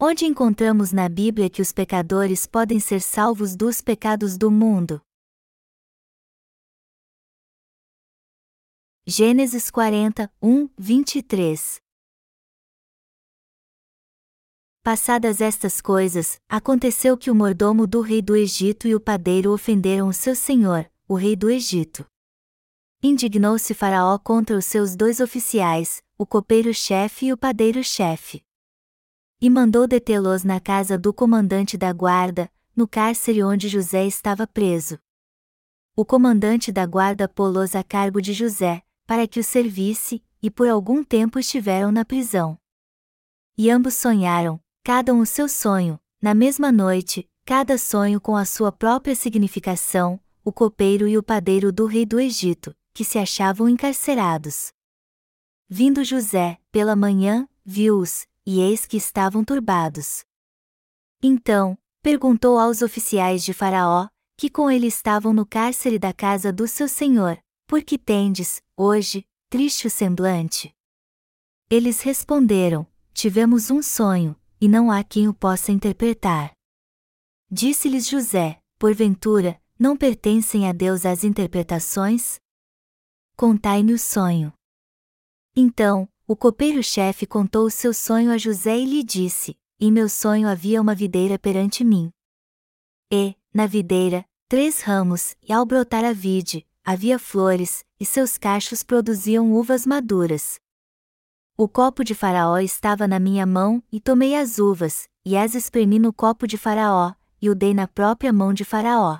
Onde encontramos na Bíblia que os pecadores podem ser salvos dos pecados do mundo? Gênesis 40, 1, 23 Passadas estas coisas, aconteceu que o mordomo do rei do Egito e o padeiro ofenderam o seu senhor, o rei do Egito. Indignou-se Faraó contra os seus dois oficiais, o copeiro-chefe e o padeiro-chefe. E mandou detê-los na casa do comandante da guarda, no cárcere onde José estava preso. O comandante da guarda pô-los a cargo de José, para que o servisse, e por algum tempo estiveram na prisão. E ambos sonharam, cada um o seu sonho, na mesma noite, cada sonho com a sua própria significação, o copeiro e o padeiro do rei do Egito, que se achavam encarcerados. Vindo José, pela manhã, viu-os, e eis que estavam turbados. Então, perguntou aos oficiais de Faraó, que com ele estavam no cárcere da casa do seu senhor, por que tendes, hoje, triste o semblante? Eles responderam: Tivemos um sonho, e não há quem o possa interpretar. Disse-lhes José: Porventura, não pertencem a Deus as interpretações? Contai-me o sonho. Então, o copeiro-chefe contou o seu sonho a José e lhe disse: Em meu sonho havia uma videira perante mim. E, na videira, três ramos, e ao brotar a vide, havia flores, e seus cachos produziam uvas maduras. O copo de Faraó estava na minha mão, e tomei as uvas, e as espremi no copo de Faraó, e o dei na própria mão de Faraó.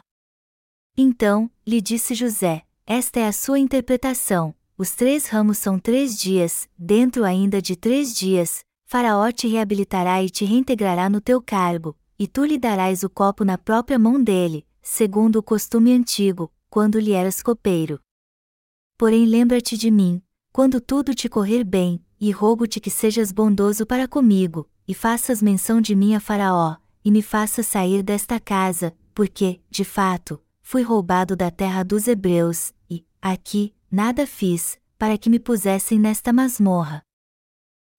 Então, lhe disse José: Esta é a sua interpretação. Os três ramos são três dias, dentro ainda de três dias, Faraó te reabilitará e te reintegrará no teu cargo, e tu lhe darás o copo na própria mão dele, segundo o costume antigo, quando lhe eras copeiro. Porém lembra-te de mim, quando tudo te correr bem, e rogo-te que sejas bondoso para comigo, e faças menção de mim a Faraó, e me faças sair desta casa, porque, de fato, fui roubado da terra dos hebreus, e, aqui, nada fiz, para que me pusessem nesta masmorra.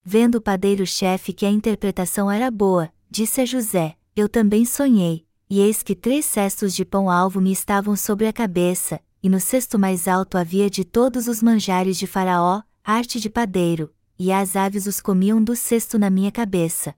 Vendo o padeiro-chefe que a interpretação era boa, disse a José: Eu também sonhei, e eis que três cestos de pão-alvo me estavam sobre a cabeça, e no cesto mais alto havia de todos os manjares de Faraó, arte de padeiro, e as aves os comiam do cesto na minha cabeça.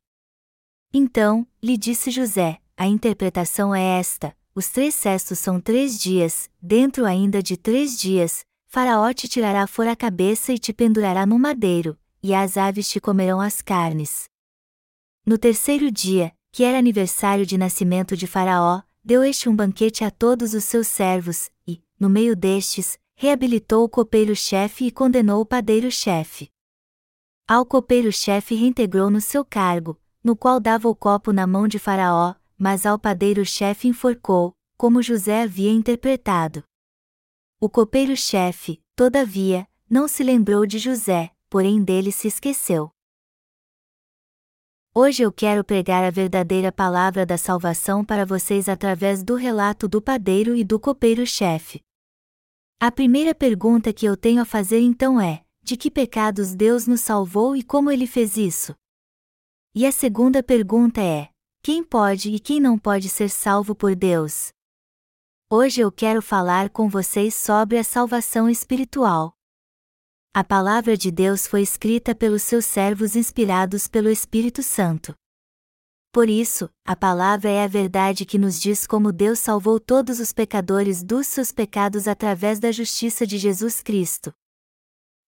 Então, lhe disse José: A interpretação é esta: os três cestos são três dias, dentro ainda de três dias, Faraó te tirará fora a cabeça e te pendurará no madeiro, e as aves te comerão as carnes. No terceiro dia, que era aniversário de nascimento de Faraó, deu este um banquete a todos os seus servos, e, no meio destes, reabilitou o copeiro-chefe e condenou o padeiro-chefe. Ao copeiro-chefe reintegrou no seu cargo, no qual dava o copo na mão de Faraó, mas ao padeiro-chefe enforcou, como José havia interpretado. O copeiro-chefe, todavia, não se lembrou de José, porém dele se esqueceu. Hoje eu quero pregar a verdadeira palavra da salvação para vocês através do relato do padeiro e do copeiro-chefe. A primeira pergunta que eu tenho a fazer então é: de que pecados Deus nos salvou e como ele fez isso? E a segunda pergunta é: quem pode e quem não pode ser salvo por Deus? Hoje eu quero falar com vocês sobre a salvação espiritual. A palavra de Deus foi escrita pelos seus servos inspirados pelo Espírito Santo. Por isso, a palavra é a verdade que nos diz como Deus salvou todos os pecadores dos seus pecados através da justiça de Jesus Cristo.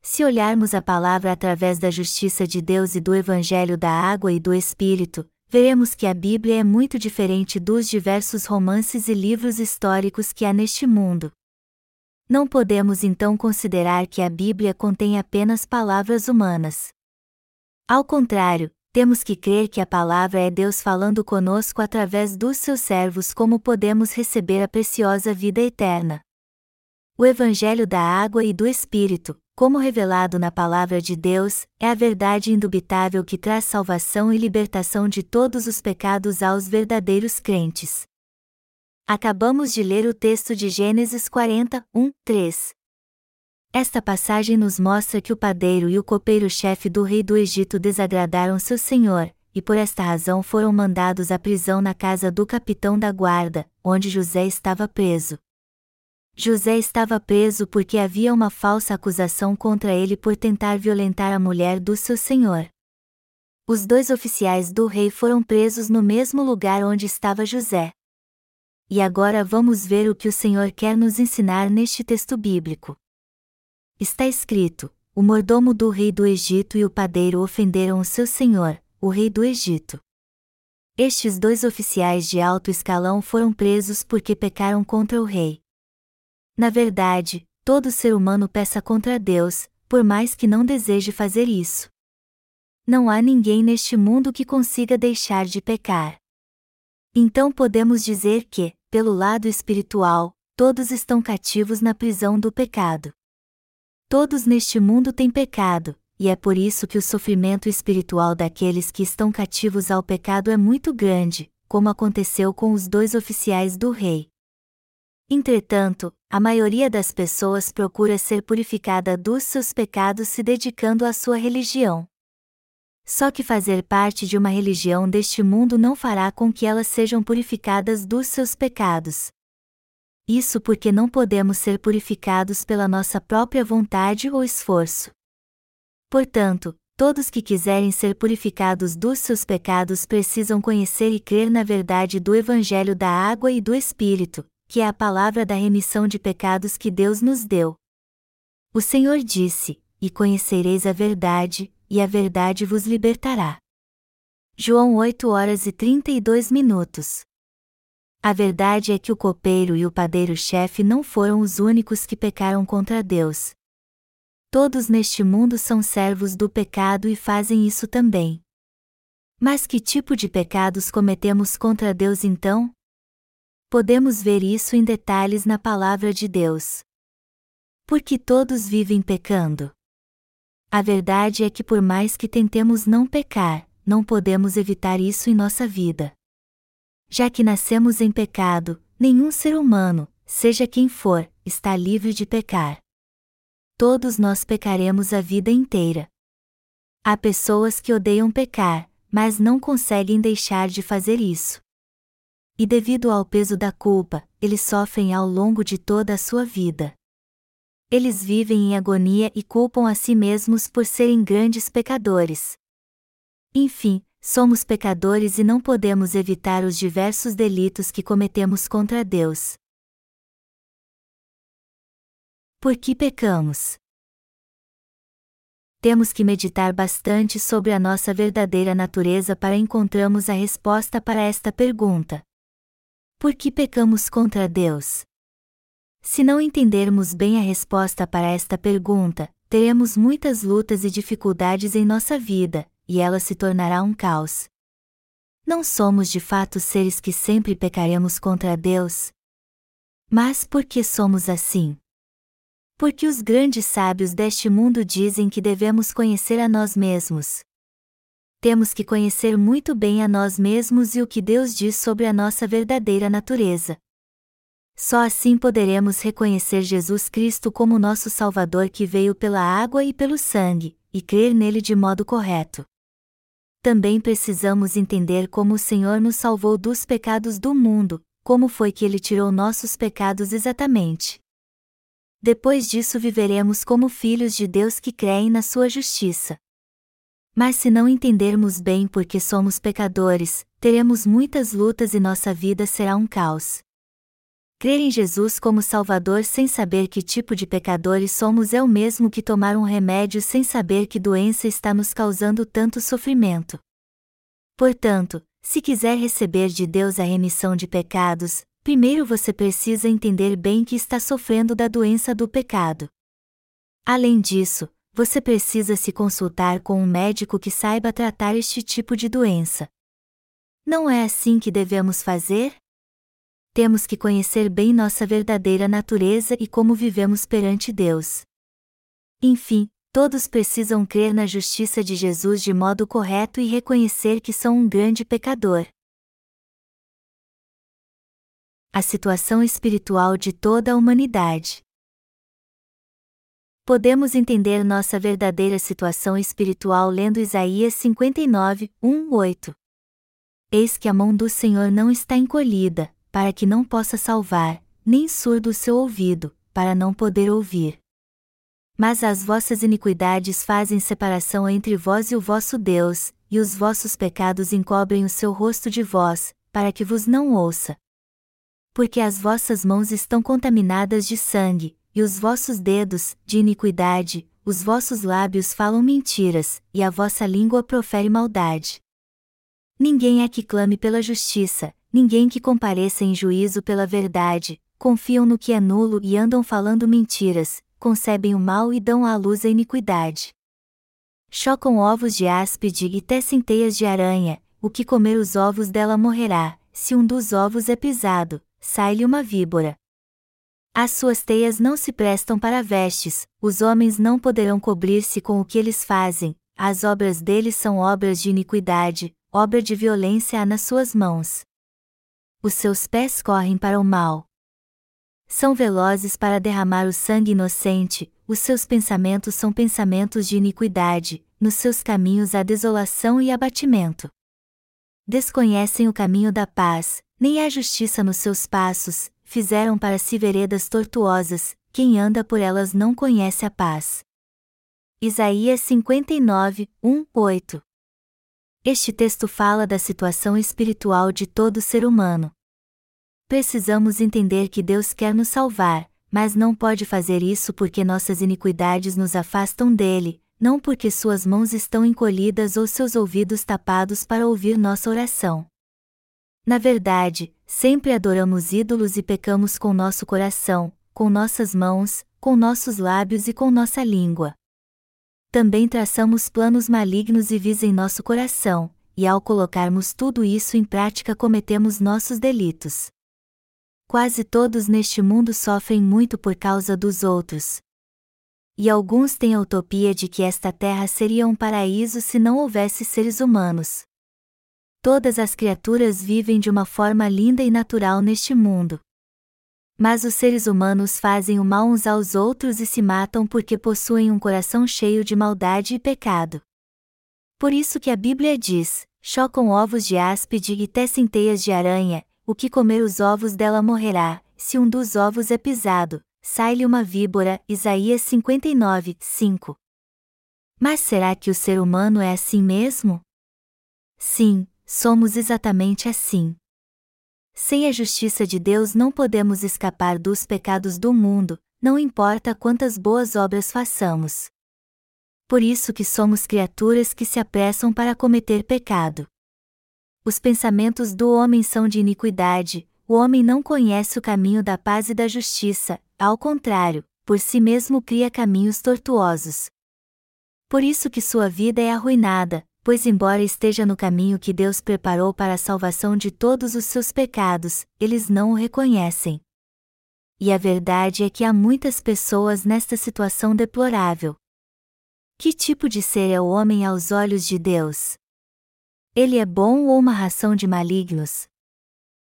Se olharmos a palavra através da justiça de Deus e do Evangelho da Água e do Espírito, veremos que a Bíblia é muito diferente dos diversos romances e livros históricos que há neste mundo. Não podemos então considerar que a Bíblia contém apenas palavras humanas. Ao contrário, temos que crer que a palavra é Deus falando conosco através dos seus servos como podemos receber a preciosa vida eterna. O Evangelho da Água e do Espírito, como revelado na Palavra de Deus, é a verdade indubitável que traz salvação e libertação de todos os pecados aos verdadeiros crentes. Acabamos de ler o texto de Gênesis 40, 1, 3. Esta passagem nos mostra que o padeiro e o copeiro-chefe do rei do Egito desagradaram seu senhor, e por esta razão foram mandados à prisão na casa do capitão da guarda, onde José estava preso. José estava preso porque havia uma falsa acusação contra ele por tentar violentar a mulher do seu senhor. Os dois oficiais do rei foram presos no mesmo lugar onde estava José. E agora vamos ver o que o Senhor quer nos ensinar neste texto bíblico. Está escrito: O mordomo do rei do Egito e o padeiro ofenderam o seu senhor, o rei do Egito. Estes dois oficiais de alto escalão foram presos porque pecaram contra o rei. Na verdade, todo ser humano peça contra Deus, por mais que não deseje fazer isso. Não há ninguém neste mundo que consiga deixar de pecar. Então podemos dizer que, pelo lado espiritual, todos estão cativos na prisão do pecado. Todos neste mundo têm pecado, e é por isso que o sofrimento espiritual daqueles que estão cativos ao pecado é muito grande, como aconteceu com os dois oficiais do rei. Entretanto, a maioria das pessoas procura ser purificada dos seus pecados se dedicando à sua religião. Só que fazer parte de uma religião deste mundo não fará com que elas sejam purificadas dos seus pecados. Isso porque não podemos ser purificados pela nossa própria vontade ou esforço. Portanto, todos que quiserem ser purificados dos seus pecados precisam conhecer e crer na verdade do Evangelho da Água e do Espírito, que é a palavra da remissão de pecados que Deus nos deu. O Senhor disse: E conhecereis a verdade, e a verdade vos libertará. João 8 horas e 32 minutos. A verdade é que o copeiro e o padeiro-chefe não foram os únicos que pecaram contra Deus. Todos neste mundo são servos do pecado e fazem isso também. Mas que tipo de pecados cometemos contra Deus então? Podemos ver isso em detalhes na palavra de Deus. Porque todos vivem pecando. A verdade é que, por mais que tentemos não pecar, não podemos evitar isso em nossa vida. Já que nascemos em pecado, nenhum ser humano, seja quem for, está livre de pecar. Todos nós pecaremos a vida inteira. Há pessoas que odeiam pecar, mas não conseguem deixar de fazer isso. E devido ao peso da culpa, eles sofrem ao longo de toda a sua vida. Eles vivem em agonia e culpam a si mesmos por serem grandes pecadores. Enfim, somos pecadores e não podemos evitar os diversos delitos que cometemos contra Deus. Por que pecamos? Temos que meditar bastante sobre a nossa verdadeira natureza para encontrarmos a resposta para esta pergunta. Por que pecamos contra Deus? Se não entendermos bem a resposta para esta pergunta, teremos muitas lutas e dificuldades em nossa vida, e ela se tornará um caos. Não somos de fato seres que sempre pecaremos contra Deus. Mas por que somos assim? Porque os grandes sábios deste mundo dizem que devemos conhecer a nós mesmos, temos que conhecer muito bem a nós mesmos e o que Deus diz sobre a nossa verdadeira natureza. Só assim poderemos reconhecer Jesus Cristo como nosso Salvador que veio pela água e pelo sangue, e crer nele de modo correto. Também precisamos entender como o Senhor nos salvou dos pecados do mundo, como foi que ele tirou nossos pecados exatamente. Depois disso viveremos como filhos de Deus que creem na sua justiça. Mas se não entendermos bem porque somos pecadores, teremos muitas lutas e nossa vida será um caos. Crer em Jesus como Salvador sem saber que tipo de pecadores somos é o mesmo que tomar um remédio sem saber que doença está nos causando tanto sofrimento. Portanto, se quiser receber de Deus a remissão de pecados, primeiro você precisa entender bem que está sofrendo da doença do pecado. Além disso, você precisa se consultar com um médico que saiba tratar este tipo de doença. Não é assim que devemos fazer? Temos que conhecer bem nossa verdadeira natureza e como vivemos perante Deus. Enfim, todos precisam crer na justiça de Jesus de modo correto e reconhecer que são um grande pecador. A situação espiritual de toda a humanidade. Podemos entender nossa verdadeira situação espiritual lendo Isaías 59, 1, 8. Eis que a mão do Senhor não está encolhida, para que não possa salvar, nem surdo o seu ouvido, para não poder ouvir. Mas as vossas iniquidades fazem separação entre vós e o vosso Deus, e os vossos pecados encobrem o seu rosto de vós, para que vos não ouça. Porque as vossas mãos estão contaminadas de sangue, e os vossos dedos, de iniquidade, os vossos lábios falam mentiras, e a vossa língua profere maldade. Ninguém é que clame pela justiça, ninguém que compareça em juízo pela verdade, confiam no que é nulo e andam falando mentiras, concebem o mal e dão à luz a iniquidade. Chocam ovos de áspide e tecem teias de aranha, o que comer os ovos dela morrerá, se um dos ovos é pisado, sai-lhe uma víbora. As suas teias não se prestam para vestes, os homens não poderão cobrir-se com o que eles fazem, as obras deles são obras de iniquidade, obra de violência há nas suas mãos. Os seus pés correm para o mal. São velozes para derramar o sangue inocente, os seus pensamentos são pensamentos de iniquidade, nos seus caminhos há desolação e abatimento. Desconhecem o caminho da paz, nem há justiça nos seus passos, fizeram para si veredas tortuosas, quem anda por elas não conhece a paz. Isaías 59, 1, 8 Este texto fala da situação espiritual de todo ser humano. Precisamos entender que Deus quer nos salvar, mas não pode fazer isso porque nossas iniquidades nos afastam dele, não porque suas mãos estão encolhidas ou seus ouvidos tapados para ouvir nossa oração. Na verdade, sempre adoramos ídolos e pecamos com nosso coração, com nossas mãos, com nossos lábios e com nossa língua. Também traçamos planos malignos e vis em nosso coração, e ao colocarmos tudo isso em prática cometemos nossos delitos. Quase todos neste mundo sofrem muito por causa dos outros. E alguns têm a utopia de que esta terra seria um paraíso se não houvesse seres humanos. Todas as criaturas vivem de uma forma linda e natural neste mundo. Mas os seres humanos fazem o mal uns aos outros e se matam porque possuem um coração cheio de maldade e pecado. Por isso que a Bíblia diz: chocam ovos de áspide e tecem teias de aranha, o que comer os ovos dela morrerá, se um dos ovos é pisado, sai-lhe uma víbora. Isaías 59, 5. Mas será que o ser humano é assim mesmo? Sim, somos exatamente assim. Sem a justiça de Deus não podemos escapar dos pecados do mundo, não importa quantas boas obras façamos. Por isso que somos criaturas que se apressam para cometer pecado. Os pensamentos do homem são de iniquidade, o homem não conhece o caminho da paz e da justiça, ao contrário, por si mesmo cria caminhos tortuosos. Por isso que sua vida é arruinada, pois, embora esteja no caminho que Deus preparou para a salvação de todos os seus pecados, eles não o reconhecem. E a verdade é que há muitas pessoas nesta situação deplorável. Que tipo de ser é o homem aos olhos de Deus? Ele é bom ou uma ração de malignos?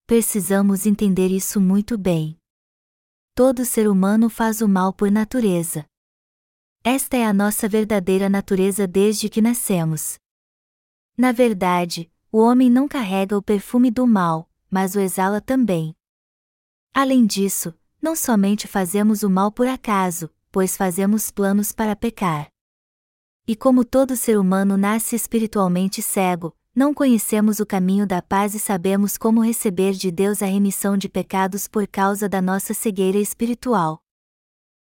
Precisamos entender isso muito bem. Todo ser humano faz o mal por natureza. Esta é a nossa verdadeira natureza desde que nascemos. Na verdade, o homem não carrega o perfume do mal, mas o exala também. Além disso, não somente fazemos o mal por acaso, pois fazemos planos para pecar. E como todo ser humano nasce espiritualmente cego, não conhecemos o caminho da paz e sabemos como receber de Deus a remissão de pecados por causa da nossa cegueira espiritual.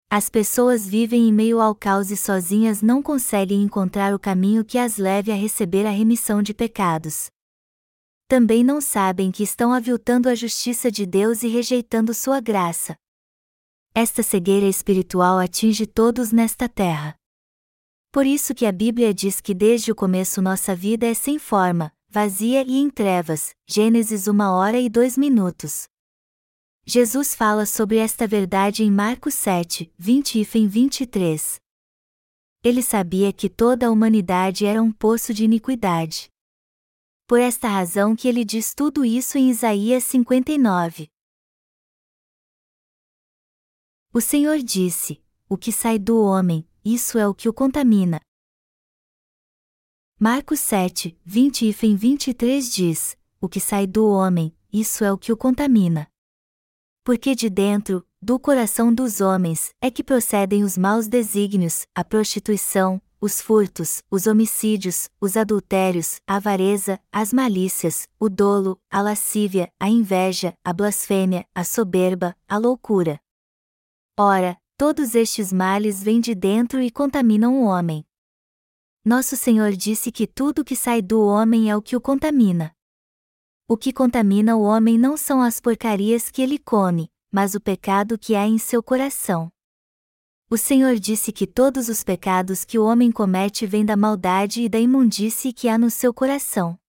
As pessoas vivem em meio ao caos e sozinhas não conseguem encontrar o caminho que as leve a receber a remissão de pecados. Também não sabem que estão aviltando a justiça de Deus e rejeitando sua graça. Esta cegueira espiritual atinge todos nesta terra. Por isso que a Bíblia diz que desde o começo nossa vida é sem forma, vazia e em trevas. Gênesis 1 hora e 2 minutos. Jesus fala sobre esta verdade em Marcos 7, 20 e 23. Ele sabia que toda a humanidade era um poço de iniquidade. Por esta razão que ele diz tudo isso em Isaías 59. O Senhor disse: o que sai do homem, isso é o que o contamina. Marcos 7, 20 e 23 diz: O que sai do homem, isso é o que o contamina. Porque de dentro, do coração dos homens, é que procedem os maus desígnios, a prostituição, os furtos, os homicídios, os adultérios, a avareza, as malícias, o dolo, a lascívia, a inveja, a blasfêmia, a soberba, a loucura. Ora, todos estes males vêm de dentro e contaminam o homem. Nosso Senhor disse que tudo que sai do homem é o que o contamina. O que contamina o homem não são as porcarias que ele come, mas o pecado que há em seu coração. O Senhor disse que todos os pecados que o homem comete vêm da maldade e da imundície que há no seu coração.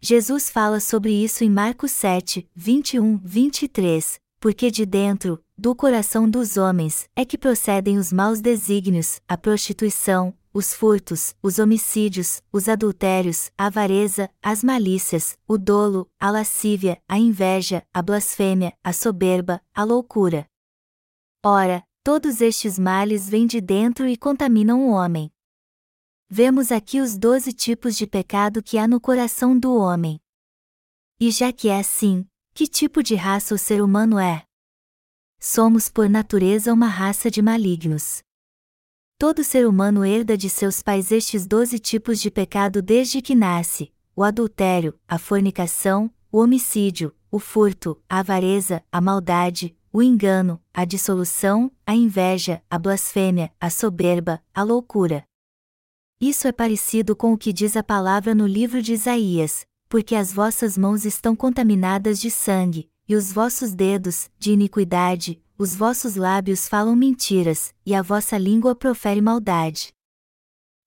Jesus fala sobre isso em Marcos 7, 21, 23, porque de dentro, do coração dos homens, é que procedem os maus desígnios, a prostituição, os furtos, os homicídios, os adultérios, a avareza, as malícias, o dolo, a lascívia, a inveja, a blasfêmia, a soberba, a loucura. Ora, todos estes males vêm de dentro e contaminam o homem. Vemos aqui os doze tipos de pecado que há no coração do homem. E já que é assim, que tipo de raça o ser humano é? Somos por natureza uma raça de malignos. Todo ser humano herda de seus pais estes doze tipos de pecado desde que nasce: o adultério, a fornicação, o homicídio, o furto, a avareza, a maldade, o engano, a dissolução, a inveja, a blasfêmia, a soberba, a loucura. Isso é parecido com o que diz a palavra no livro de Isaías: porque as vossas mãos estão contaminadas de sangue, e os vossos dedos, de iniquidade, os vossos lábios falam mentiras, e a vossa língua profere maldade.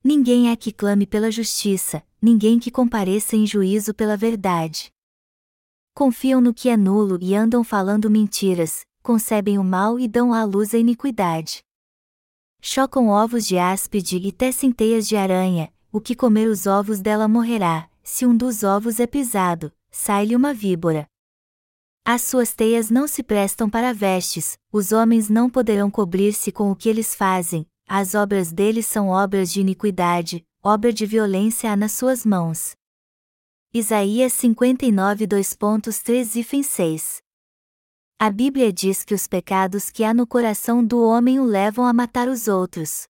Ninguém é que clame pela justiça, ninguém que compareça em juízo pela verdade. Confiam no que é nulo e andam falando mentiras, concebem o mal e dão à luz a iniquidade. Chocam ovos de áspide e tecem teias de aranha, o que comer os ovos dela morrerá, se um dos ovos é pisado, sai-lhe uma víbora. As suas teias não se prestam para vestes, os homens não poderão cobrir-se com o que eles fazem, as obras deles são obras de iniquidade, obra de violência há nas suas mãos. Isaías 59 2.3 e 6 A Bíblia diz que os pecados que há no coração do homem o levam a matar os outros.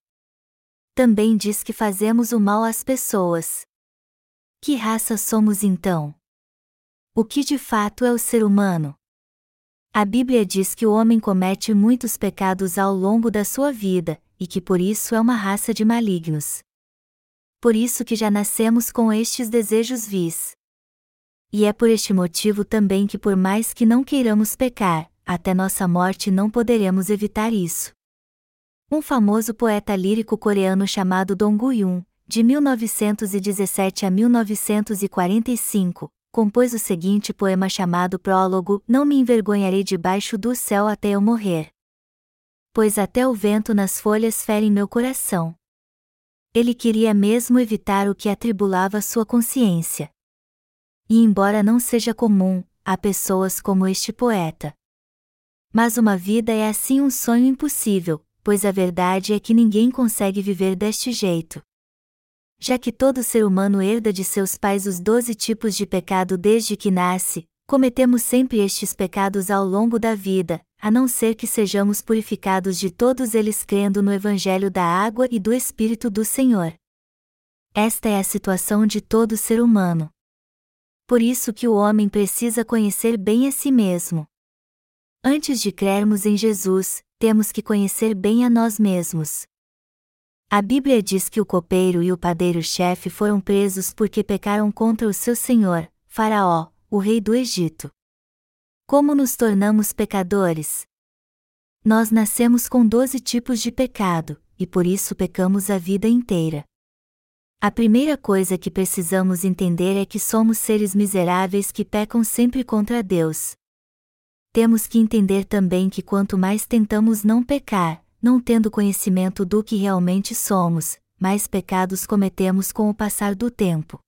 Também diz que fazemos o mal às pessoas. Que raça somos então? O que de fato é o ser humano? A Bíblia diz que o homem comete muitos pecados ao longo da sua vida, e que por isso é uma raça de malignos. Por isso que já nascemos com estes desejos vis. E é por este motivo também que, por mais que não queiramos pecar, até nossa morte não poderemos evitar isso. Um famoso poeta lírico coreano chamado Dong Gu-yun, de 1917 a 1945, compôs o seguinte poema chamado Prólogo: Não me envergonharei debaixo do céu até eu morrer. Pois até o vento nas folhas fere meu coração. Ele queria mesmo evitar o que atribulava sua consciência. E embora não seja comum, há pessoas como este poeta. Mas uma vida é assim um sonho impossível, pois a verdade é que ninguém consegue viver deste jeito já que todo ser humano herda de seus pais os doze tipos de pecado desde que nasce, cometemos sempre estes pecados ao longo da vida, a não ser que sejamos purificados de todos eles crendo no Evangelho da água e do Espírito do Senhor. Esta é a situação de todo ser humano. Por isso que o homem precisa conhecer bem a si mesmo. Antes de crermos em Jesus, temos que conhecer bem a nós mesmos. A Bíblia diz que o copeiro e o padeiro-chefe foram presos porque pecaram contra o seu senhor, Faraó, o rei do Egito. Como nos tornamos pecadores? Nós nascemos com doze tipos de pecado, e por isso pecamos a vida inteira. A primeira coisa que precisamos entender é que somos seres miseráveis que pecam sempre contra Deus. Temos que entender também que quanto mais tentamos não pecar, não tendo conhecimento do que realmente somos, mais pecados cometemos com o passar do tempo.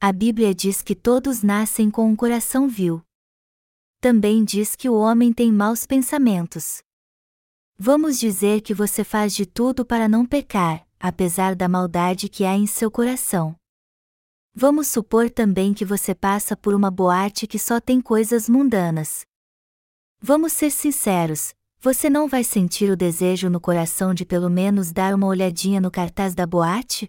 A Bíblia diz que todos nascem com um coração vil. Também diz que o homem tem maus pensamentos. Vamos dizer que você faz de tudo para não pecar, apesar da maldade que há em seu coração. Vamos supor também que você passa por uma boate que só tem coisas mundanas. Vamos ser sinceros, você não vai sentir o desejo no coração de pelo menos dar uma olhadinha no cartaz da boate?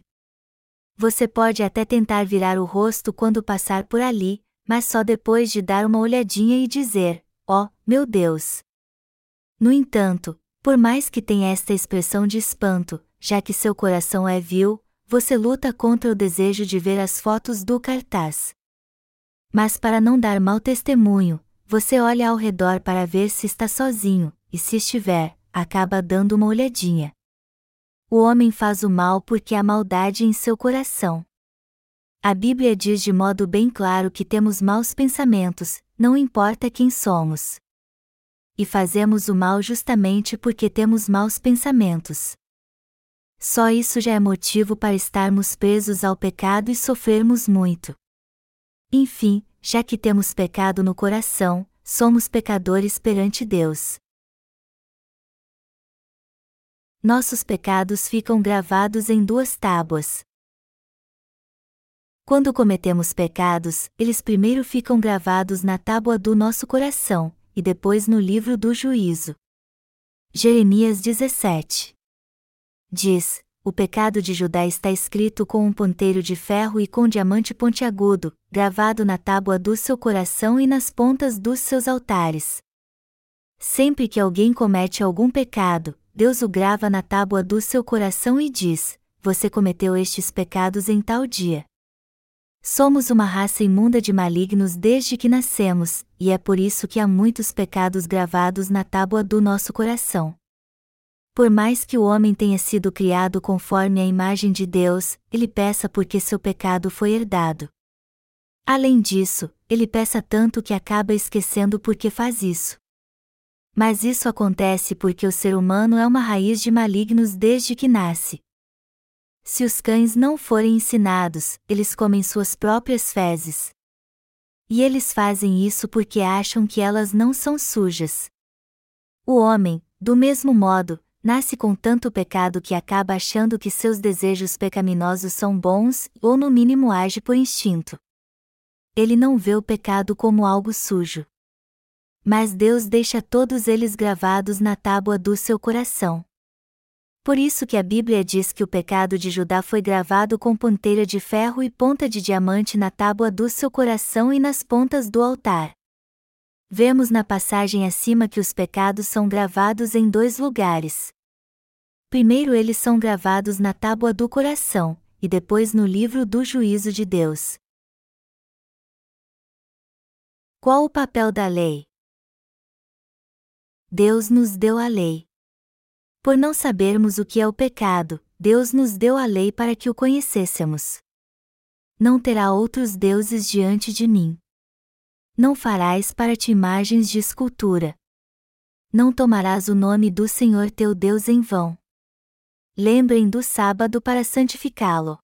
Você pode até tentar virar o rosto quando passar por ali, mas só depois de dar uma olhadinha e dizer: Oh, meu Deus! No entanto, por mais que tenha esta expressão de espanto, já que seu coração é vil, você luta contra o desejo de ver as fotos do cartaz. Mas para não dar mau testemunho, você olha ao redor para ver se está sozinho, e se estiver, acaba dando uma olhadinha. O homem faz o mal porque há maldade em seu coração. A Bíblia diz de modo bem claro que temos maus pensamentos, não importa quem somos. E fazemos o mal justamente porque temos maus pensamentos. Só isso já é motivo para estarmos presos ao pecado e sofrermos muito. Enfim, já que temos pecado no coração, somos pecadores perante Deus. Nossos pecados ficam gravados em duas tábuas. Quando cometemos pecados, eles primeiro ficam gravados na tábua do nosso coração, e depois no livro do juízo. Jeremias 17 Diz: O pecado de Judá está escrito com um ponteiro de ferro e com diamante pontiagudo, gravado na tábua do seu coração e nas pontas dos seus altares. Sempre que alguém comete algum pecado, Deus o grava na tábua do seu coração e diz: Você cometeu estes pecados em tal dia. Somos uma raça imunda de malignos desde que nascemos, e é por isso que há muitos pecados gravados na tábua do nosso coração. Por mais que o homem tenha sido criado conforme a imagem de Deus, ele peça porque seu pecado foi herdado. Além disso, ele peça tanto que acaba esquecendo por que faz isso. Mas isso acontece porque o ser humano é uma raiz de malignos desde que nasce. Se os cães não forem ensinados, eles comem suas próprias fezes. E eles fazem isso porque acham que elas não são sujas. O homem, do mesmo modo, nasce com tanto pecado que acaba achando que seus desejos pecaminosos são bons, ou no mínimo age por instinto. Ele não vê o pecado como algo sujo. Mas Deus deixa todos eles gravados na tábua do seu coração. Por isso que a Bíblia diz que o pecado de Judá foi gravado com ponteira de ferro e ponta de diamante na tábua do seu coração e nas pontas do altar. Vemos na passagem acima que os pecados são gravados em dois lugares. Primeiro eles são gravados na tábua do coração, e depois no livro do juízo de Deus. Qual o papel da lei? Deus nos deu a lei. Por não sabermos o que é o pecado, Deus nos deu a lei para que o conhecêssemos. Não terá outros deuses diante de mim. Não farás para ti imagens de escultura. Não tomarás o nome do Senhor teu Deus em vão. Lembrem do sábado para santificá-lo.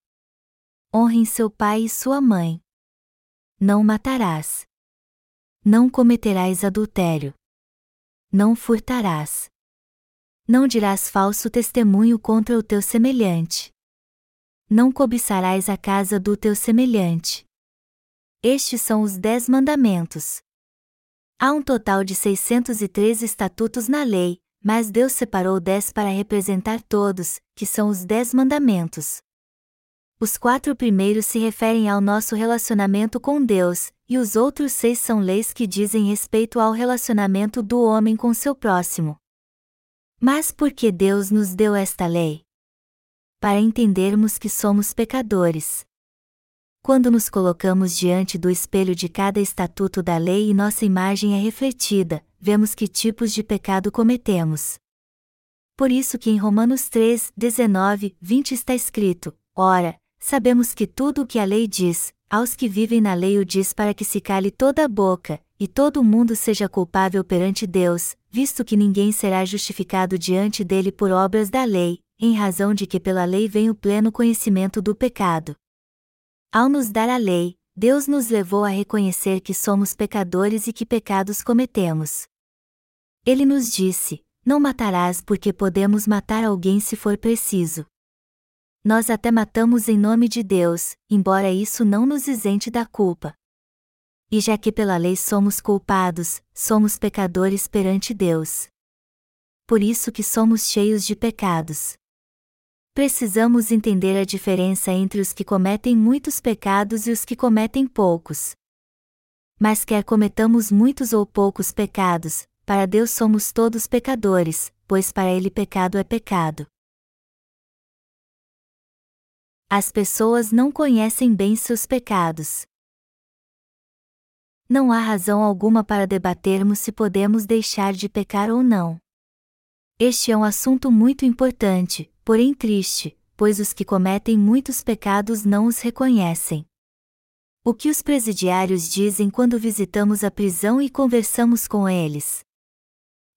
Honrem seu pai e sua mãe. Não matarás. Não cometerás adultério. Não furtarás. Não dirás falso testemunho contra o teu semelhante. Não cobiçarás a casa do teu semelhante. Estes são os Dez Mandamentos. Há um total de 603 estatutos na lei, mas Deus separou dez para representar todos, que são os Dez Mandamentos. Os quatro primeiros se referem ao nosso relacionamento com Deus, e os outros seis são leis que dizem respeito ao relacionamento do homem com seu próximo. Mas por que Deus nos deu esta lei? Para entendermos que somos pecadores. Quando nos colocamos diante do espelho de cada estatuto da lei e nossa imagem é refletida, vemos que tipos de pecado cometemos. Por isso que em Romanos 3, 19, 20 está escrito: Ora, sabemos que tudo o que a lei diz, aos que vivem na lei o diz para que se cale toda a boca, e todo mundo seja culpável perante Deus, visto que ninguém será justificado diante dele por obras da lei, em razão de que pela lei vem o pleno conhecimento do pecado. Ao nos dar a lei, Deus nos levou a reconhecer que somos pecadores e que pecados cometemos. Ele nos disse: não matarás porque podemos matar alguém se for preciso. Nós até matamos em nome de Deus, embora isso não nos isente da culpa. E já que pela lei somos culpados, somos pecadores perante Deus. Por isso que somos cheios de pecados. Precisamos entender a diferença entre os que cometem muitos pecados e os que cometem poucos. Mas quer cometamos muitos ou poucos pecados, para Deus somos todos pecadores, pois para Ele pecado é pecado. As pessoas não conhecem bem seus pecados. Não há razão alguma para debatermos se podemos deixar de pecar ou não. Este é um assunto muito importante, porém triste, pois os que cometem muitos pecados não os reconhecem. O que os presidiários dizem quando visitamos a prisão e conversamos com eles?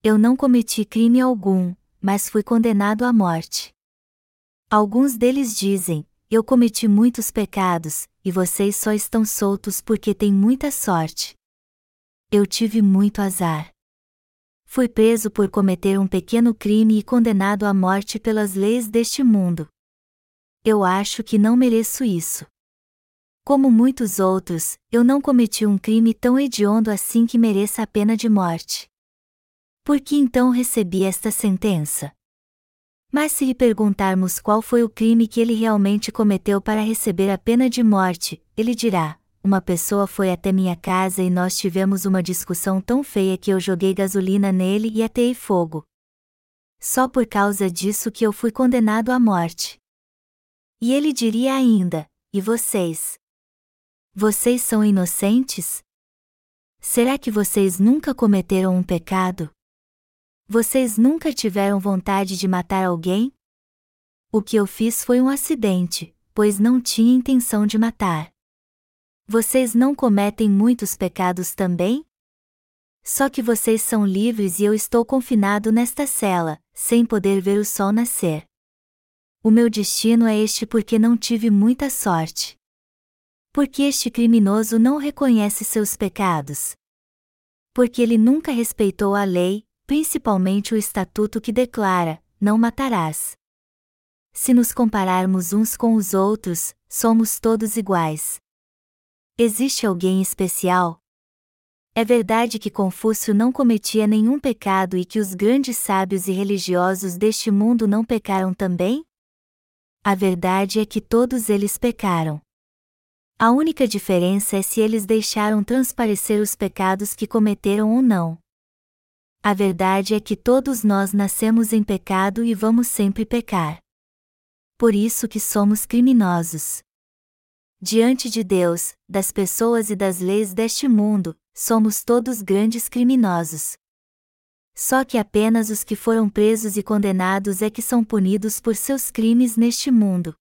Eu não cometi crime algum, mas fui condenado à morte. Alguns deles dizem: Eu cometi muitos pecados, e vocês só estão soltos porque têm muita sorte. Eu tive muito azar. Fui preso por cometer um pequeno crime e condenado à morte pelas leis deste mundo. Eu acho que não mereço isso. Como muitos outros, eu não cometi um crime tão hediondo assim que mereça a pena de morte. Por que então recebi esta sentença? Mas se lhe perguntarmos qual foi o crime que ele realmente cometeu para receber a pena de morte, ele dirá: Uma pessoa foi até minha casa e nós tivemos uma discussão tão feia que eu joguei gasolina nele e atei fogo. Só por causa disso que eu fui condenado à morte. E ele diria ainda: E vocês? Vocês são inocentes? Será que vocês nunca cometeram um pecado? Vocês nunca tiveram vontade de matar alguém? O que eu fiz foi um acidente, pois não tinha intenção de matar. Vocês não cometem muitos pecados também? Só que vocês são livres e eu estou confinado nesta cela, sem poder ver o sol nascer. O meu destino é este porque não tive muita sorte. Porque este criminoso não reconhece seus pecados. Porque ele nunca respeitou a lei, principalmente o estatuto que declara: não matarás. Se nos compararmos uns com os outros, somos todos iguais. Existe alguém especial? É verdade que Confúcio não cometia nenhum pecado e que os grandes sábios e religiosos deste mundo não pecaram também? A verdade é que todos eles pecaram. A única diferença é se eles deixaram transparecer os pecados que cometeram ou não. A verdade é que todos nós nascemos em pecado e vamos sempre pecar. Por isso que somos criminosos. Diante de Deus, das pessoas e das leis deste mundo, somos todos grandes criminosos. Só que apenas os que foram presos e condenados é que são punidos por seus crimes neste mundo.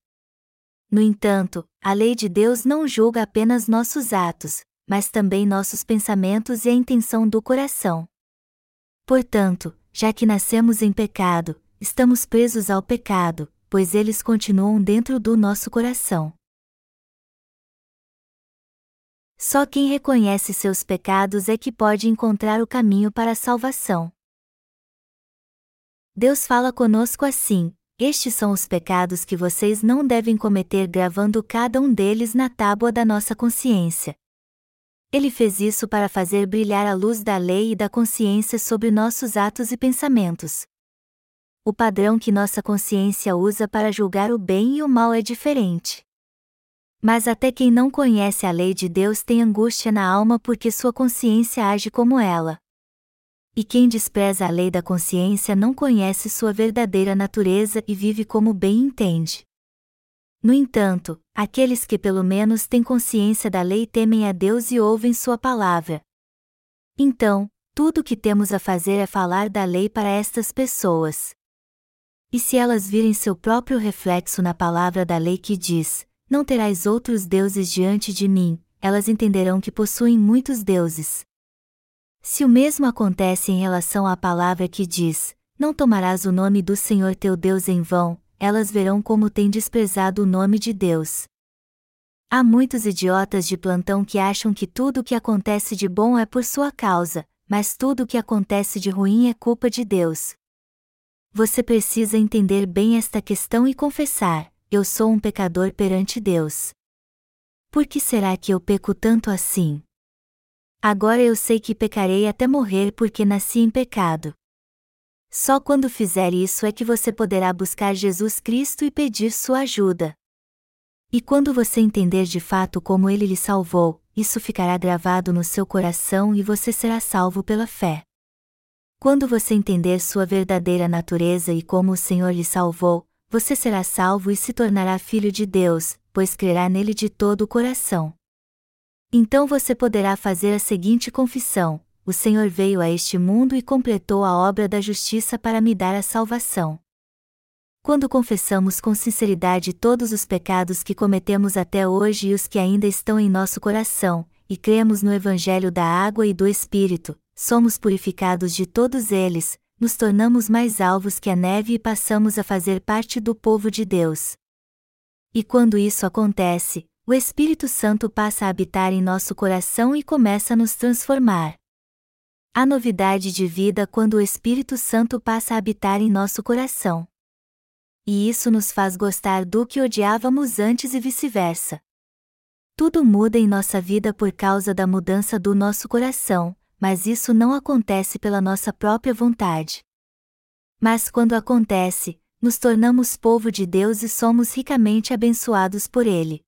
No entanto, a lei de Deus não julga apenas nossos atos, mas também nossos pensamentos e a intenção do coração. Portanto, já que nascemos em pecado, estamos presos ao pecado, pois eles continuam dentro do nosso coração. Só quem reconhece seus pecados é que pode encontrar o caminho para a salvação. Deus fala conosco assim: Estes são os pecados que vocês não devem cometer, gravando cada um deles na tábua da nossa consciência. Ele fez isso para fazer brilhar a luz da lei e da consciência sobre nossos atos e pensamentos. O padrão que nossa consciência usa para julgar o bem e o mal é diferente. Mas até quem não conhece a lei de Deus tem angústia na alma porque sua consciência age como ela. E quem despreza a lei da consciência não conhece sua verdadeira natureza e vive como bem entende. No entanto, aqueles que pelo menos têm consciência da lei temem a Deus e ouvem Sua palavra. Então, tudo o que temos a fazer é falar da lei para estas pessoas. E se elas virem seu próprio reflexo na palavra da lei que diz: Não terás outros deuses diante de mim, elas entenderão que possuem muitos deuses. Se o mesmo acontece em relação à palavra que diz: Não tomarás o nome do Senhor teu Deus em vão, elas verão como tem desprezado o nome de Deus. Há muitos idiotas de plantão que acham que tudo o que acontece de bom é por sua causa, mas tudo o que acontece de ruim é culpa de Deus. você precisa entender bem esta questão e confessar: eu sou um pecador perante Deus. Por que será que eu peco tanto assim? Agora eu sei que pecarei até morrer porque nasci em pecado. Só quando fizer isso é que você poderá buscar Jesus Cristo e pedir sua ajuda. E quando você entender de fato como ele lhe salvou, isso ficará gravado no seu coração e você será salvo pela fé. Quando você entender sua verdadeira natureza e como o Senhor lhe salvou, você será salvo e se tornará filho de Deus, pois crerá nele de todo o coração. Então você poderá fazer a seguinte confissão: O Senhor veio a este mundo e completou a obra da justiça para me dar a salvação. Quando confessamos com sinceridade todos os pecados que cometemos até hoje e os que ainda estão em nosso coração, e cremos no Evangelho da água e do Espírito, somos purificados de todos eles, nos tornamos mais alvos que a neve e passamos a fazer parte do povo de Deus. E quando isso acontece, o Espírito Santo passa a habitar em nosso coração e começa a nos transformar. Há novidade de vida quando o Espírito Santo passa a habitar em nosso coração. E isso nos faz gostar do que odiávamos antes e vice-versa. Tudo muda em nossa vida por causa da mudança do nosso coração, mas isso não acontece pela nossa própria vontade. Mas quando acontece, nos tornamos povo de Deus e somos ricamente abençoados por Ele.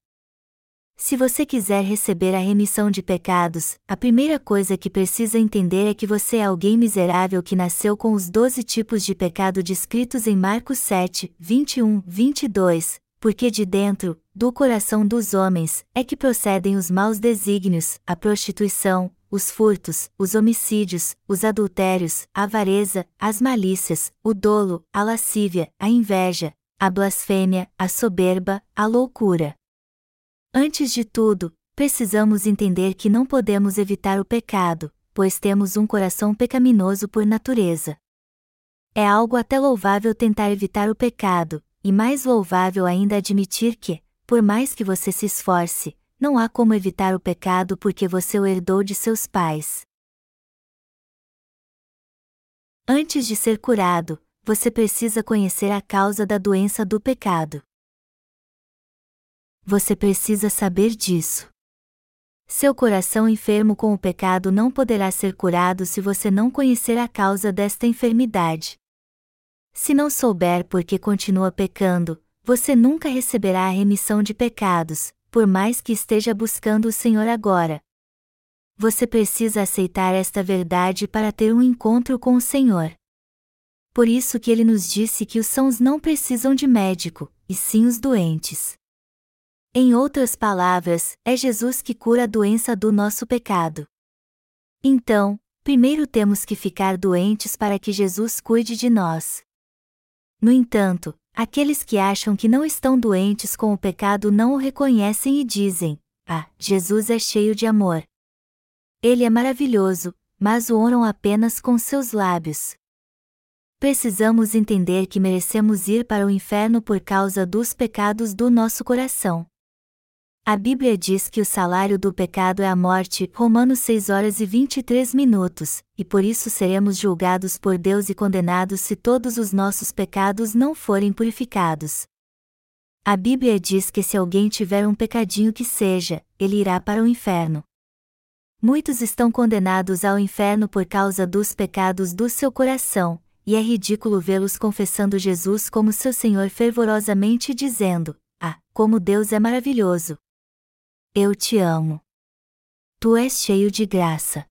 Se você quiser receber a remissão de pecados, a primeira coisa que precisa entender é que você é alguém miserável que nasceu com os doze tipos de pecado descritos em Marcos 7, 21, 22, porque de dentro, do coração dos homens, é que procedem os maus desígnios, a prostituição, os furtos, os homicídios, os adultérios, a avareza, as malícias, o dolo, a lascívia, a inveja, a blasfêmia, a soberba, a loucura. Antes de tudo, precisamos entender que não podemos evitar o pecado, pois temos um coração pecaminoso por natureza. É algo até louvável tentar evitar o pecado, e mais louvável ainda admitir que, por mais que você se esforce, não há como evitar o pecado porque você o herdou de seus pais. Antes de ser curado, você precisa conhecer a causa da doença do pecado. Você precisa saber disso. Seu coração enfermo com o pecado não poderá ser curado se você não conhecer a causa desta enfermidade. Se não souber por que continua pecando, você nunca receberá a remissão de pecados, por mais que esteja buscando o Senhor agora. Você precisa aceitar esta verdade para ter um encontro com o Senhor. Por isso que ele nos disse que os sãos não precisam de médico, e sim os doentes. Em outras palavras, é Jesus que cura a doença do nosso pecado. Então, primeiro temos que ficar doentes para que Jesus cuide de nós. No entanto, Aqueles que acham que não estão doentes com o pecado não o reconhecem e dizem: Ah, Jesus é cheio de amor. Ele é maravilhoso, mas o honram apenas com seus lábios. Precisamos entender que merecemos ir para o inferno por causa dos pecados do nosso coração. A Bíblia diz que o salário do pecado é a morte, Romanos 6 horas e 23 minutos, e por isso seremos julgados por Deus e condenados se todos os nossos pecados não forem purificados. A Bíblia diz que se alguém tiver um pecadinho que seja, ele irá para o inferno. Muitos estão condenados ao inferno por causa dos pecados do seu coração, e é ridículo vê-los confessando Jesus como seu Senhor fervorosamente dizendo: Ah, como Deus é maravilhoso! Eu te amo. Tu és cheio de graça.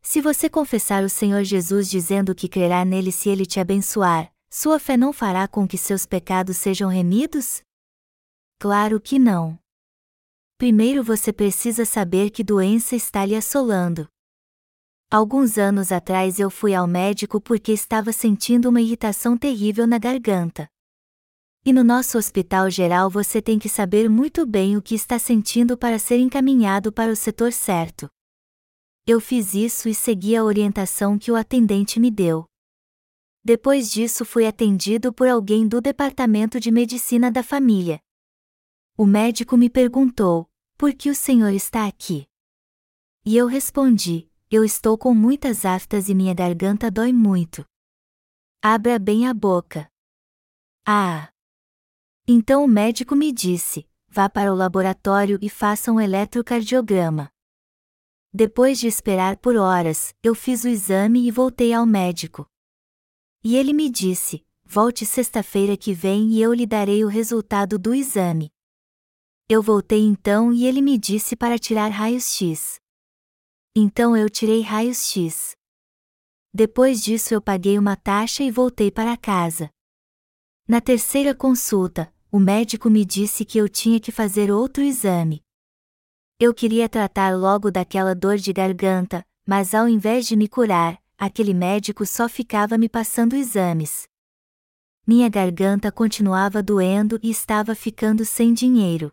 Se você confessar o Senhor Jesus dizendo que crerá nele se ele te abençoar, sua fé não fará com que seus pecados sejam remidos? Claro que não. Primeiro você precisa saber que doença está lhe assolando. Alguns anos atrás eu fui ao médico porque estava sentindo uma irritação terrível na garganta. E no nosso hospital geral você tem que saber muito bem o que está sentindo para ser encaminhado para o setor certo. Eu fiz isso e segui a orientação que o atendente me deu. Depois disso fui atendido por alguém do departamento de medicina da família. O médico me perguntou: por que o senhor está aqui? E eu respondi: eu estou com muitas aftas e minha garganta dói muito. Abra bem a boca. Ah! Então o médico me disse: vá para o laboratório e faça um eletrocardiograma. Depois de esperar por horas, eu fiz o exame e voltei ao médico. E ele me disse: volte sexta-feira que vem e eu lhe darei o resultado do exame. Eu voltei então e ele me disse para tirar raios-x. Então eu tirei raios-x. Depois disso eu paguei uma taxa e voltei para casa. Na terceira consulta, o médico me disse que eu tinha que fazer outro exame. Eu queria tratar logo daquela dor de garganta, mas ao invés de me curar, aquele médico só ficava me passando exames. Minha garganta continuava doendo e estava ficando sem dinheiro.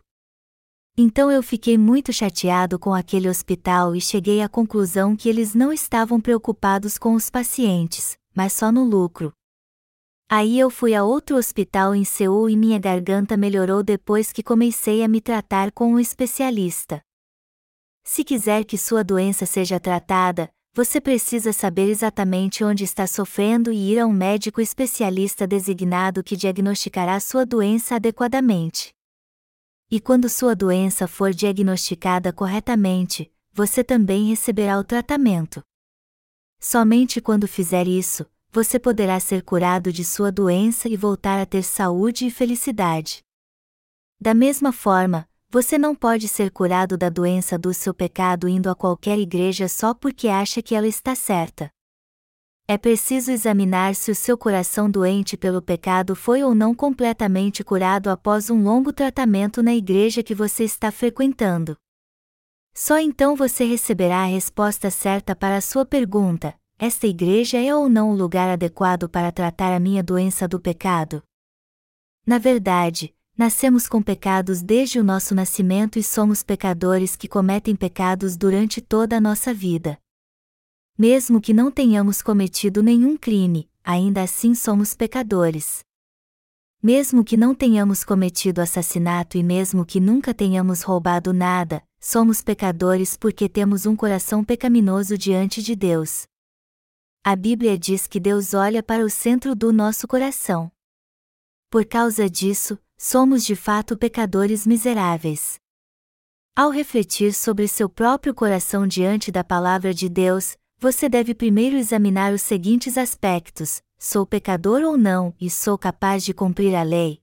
Então eu fiquei muito chateado com aquele hospital e cheguei à conclusão que eles não estavam preocupados com os pacientes, mas só no lucro. Aí eu fui a outro hospital em Seul e minha garganta melhorou depois que comecei a me tratar com um especialista. Se quiser que sua doença seja tratada, você precisa saber exatamente onde está sofrendo e ir a um médico especialista designado que diagnosticará sua doença adequadamente. E quando sua doença for diagnosticada corretamente, você também receberá o tratamento. Somente quando fizer isso, você poderá ser curado de sua doença e voltar a ter saúde e felicidade. Da mesma forma, você não pode ser curado da doença do seu pecado indo a qualquer igreja só porque acha que ela está certa. É preciso examinar se o seu coração doente pelo pecado foi ou não completamente curado após um longo tratamento na igreja que você está frequentando. Só então você receberá a resposta certa para a sua pergunta: esta igreja é ou não o lugar adequado para tratar a minha doença do pecado? Na verdade, nascemos com pecados desde o nosso nascimento e somos pecadores que cometem pecados durante toda a nossa vida. Mesmo que não tenhamos cometido nenhum crime, ainda assim somos pecadores. Mesmo que não tenhamos cometido assassinato e mesmo que nunca tenhamos roubado nada, somos pecadores porque temos um coração pecaminoso diante de Deus. A Bíblia diz que Deus olha para o centro do nosso coração. Por causa disso, somos de fato pecadores miseráveis. Ao refletir sobre seu próprio coração diante da palavra de Deus, você deve primeiro examinar os seguintes aspectos: sou pecador ou não e sou capaz de cumprir a lei?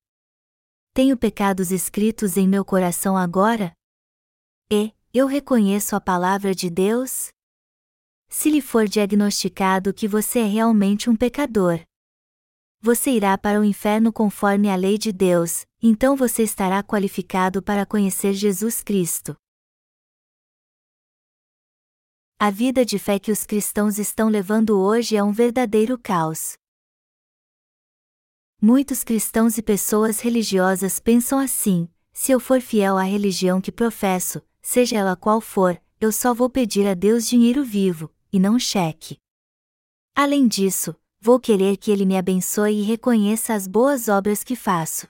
Tenho pecados escritos em meu coração agora? E, eu reconheço a palavra de Deus? Se lhe for diagnosticado que você é realmente um pecador, você irá para o inferno conforme a lei de Deus, então você estará qualificado para conhecer Jesus Cristo. A vida de fé que os cristãos estão levando hoje é um verdadeiro caos. Muitos cristãos e pessoas religiosas pensam assim: se eu for fiel à religião que professo, seja ela qual for, eu só vou pedir a Deus dinheiro vivo, e não cheque. Além disso, vou querer que Ele me abençoe e reconheça as boas obras que faço.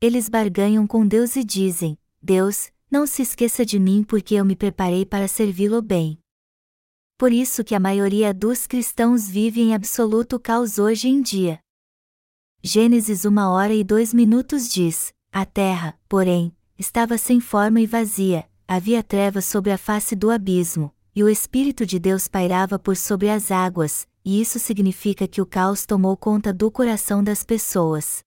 Eles barganham com Deus e dizem: Deus, não se esqueça de mim porque eu me preparei para servi-lo bem por isso que a maioria dos cristãos vive em absoluto caos hoje em dia. Gênesis 1 hora e 2 minutos diz: A terra, porém, estava sem forma e vazia, havia trevas sobre a face do abismo, e o Espírito de Deus pairava por sobre as águas, e isso significa que o caos tomou conta do coração das pessoas.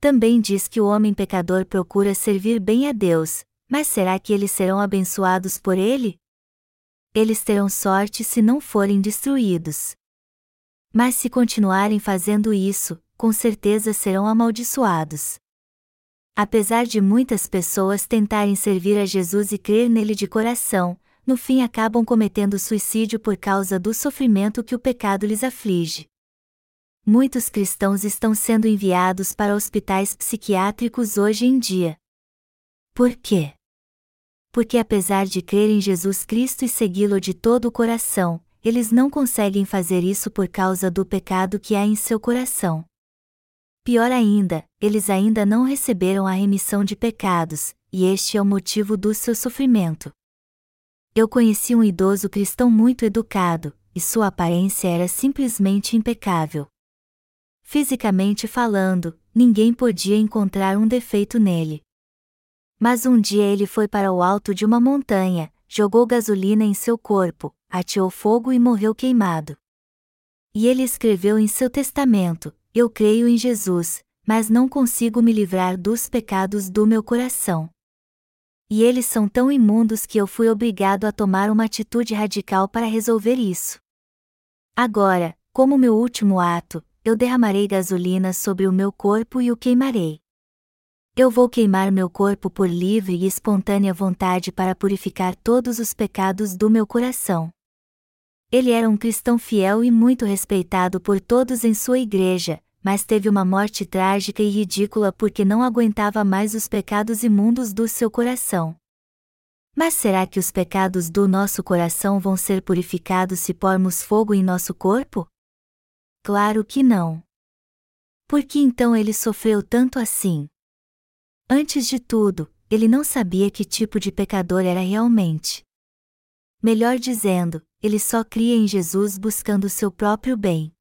Também diz que o homem pecador procura servir bem a Deus, mas será que eles serão abençoados por ele? eles terão sorte se não forem destruídos. Mas se continuarem fazendo isso, com certeza serão amaldiçoados. Apesar de muitas pessoas tentarem servir a Jesus e crer nele de coração, no fim acabam cometendo suicídio por causa do sofrimento que o pecado lhes aflige. Muitos cristãos estão sendo enviados para hospitais psiquiátricos hoje em dia. Por quê? porque apesar de crer em Jesus Cristo e segui-lo de todo o coração, eles não conseguem fazer isso por causa do pecado que há em seu coração. Pior ainda, eles ainda não receberam a remissão de pecados, e este é o motivo do seu sofrimento. Eu conheci um idoso cristão muito educado, e sua aparência era simplesmente impecável. fisicamente falando, ninguém podia encontrar um defeito nele. Mas um dia ele foi para o alto de uma montanha, jogou gasolina em seu corpo, ateou fogo e morreu queimado. E ele escreveu em seu testamento: Eu creio em Jesus, mas não consigo me livrar dos pecados do meu coração. E eles são tão imundos que eu fui obrigado a tomar uma atitude radical para resolver isso. Agora, como meu último ato, eu derramarei gasolina sobre o meu corpo e o queimarei. Eu vou queimar meu corpo por livre e espontânea vontade para purificar todos os pecados do meu coração. Ele era um cristão fiel e muito respeitado por todos em sua igreja, mas teve uma morte trágica e ridícula porque não aguentava mais os pecados imundos do seu coração. Mas será que os pecados do nosso coração vão ser purificados se pormos fogo em nosso corpo? Claro que não. Por que então ele sofreu tanto assim? Antes de tudo, ele não sabia que tipo de pecador era realmente. Melhor dizendo, ele só cria em Jesus buscando seu próprio bem.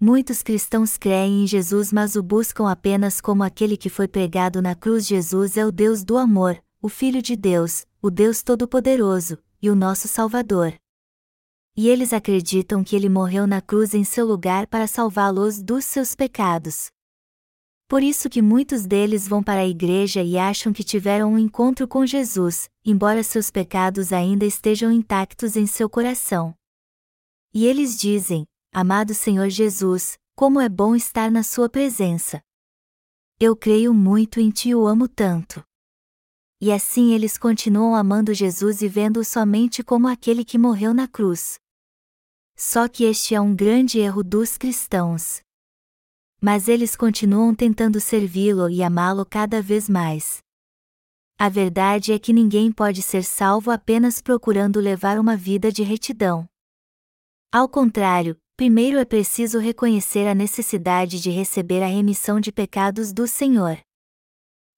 Muitos cristãos creem em Jesus mas o buscam apenas como aquele que foi pregado na cruz. Jesus é o Deus do amor, o Filho de Deus, o Deus Todo-Poderoso, e o nosso Salvador e eles acreditam que ele morreu na cruz em seu lugar para salvá-los dos seus pecados. Por isso que muitos deles vão para a igreja e acham que tiveram um encontro com Jesus, embora seus pecados ainda estejam intactos em seu coração. E eles dizem: Amado Senhor Jesus, como é bom estar na sua presença. Eu creio muito em ti e o amo tanto. E assim eles continuam amando Jesus e vendo-o somente como aquele que morreu na cruz. Só que este é um grande erro dos cristãos. Mas eles continuam tentando servi-lo e amá-lo cada vez mais. A verdade é que ninguém pode ser salvo apenas procurando levar uma vida de retidão. Ao contrário, primeiro é preciso reconhecer a necessidade de receber a remissão de pecados do Senhor.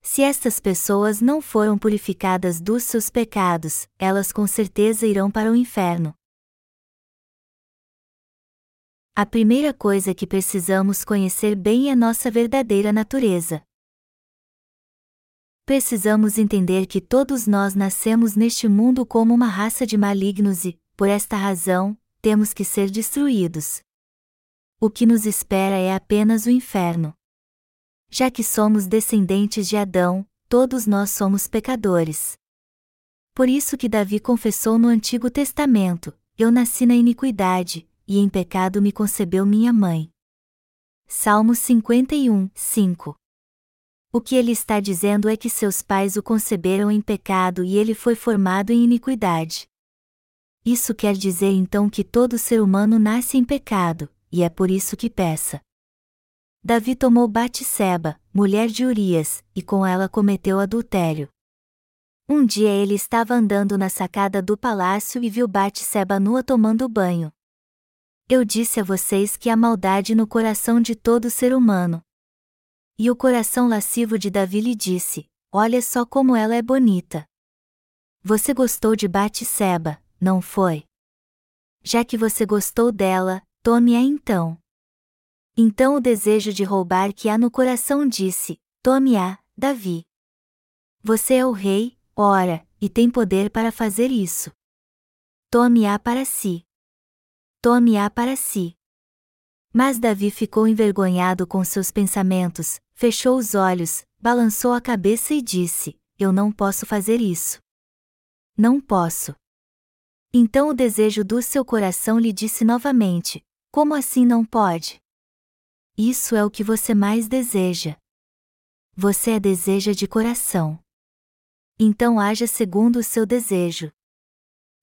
Se estas pessoas não foram purificadas dos seus pecados, elas com certeza irão para o inferno. A primeira coisa que precisamos conhecer bem é nossa verdadeira natureza. Precisamos entender que todos nós nascemos neste mundo como uma raça de malignos e, por esta razão, temos que ser destruídos. O que nos espera é apenas o inferno. Já que somos descendentes de Adão, todos nós somos pecadores. Por isso que Davi confessou no Antigo Testamento: Eu nasci na iniquidade, e em pecado me concebeu minha mãe. Salmos 51, 5 O que ele está dizendo é que seus pais o conceberam em pecado e ele foi formado em iniquidade. Isso quer dizer então que todo ser humano nasce em pecado, e é por isso que peça. Davi tomou Batseba, mulher de Urias, e com ela cometeu adultério. Um dia ele estava andando na sacada do palácio e viu Batseba nua tomando banho. Eu disse a vocês que há maldade no coração de todo ser humano. E o coração lascivo de Davi lhe disse: Olha só como ela é bonita. Você gostou de Batseba, não foi? Já que você gostou dela, tome-a então. Então o desejo de roubar que há no coração disse: Tome-a, Davi. Você é o rei, ora, e tem poder para fazer isso. Tome-a para si tome-a para si. Mas Davi ficou envergonhado com seus pensamentos, fechou os olhos, balançou a cabeça e disse: Eu não posso fazer isso. Não posso. Então o desejo do seu coração lhe disse novamente: Como assim não pode? Isso é o que você mais deseja. Você a deseja de coração. Então haja segundo o seu desejo.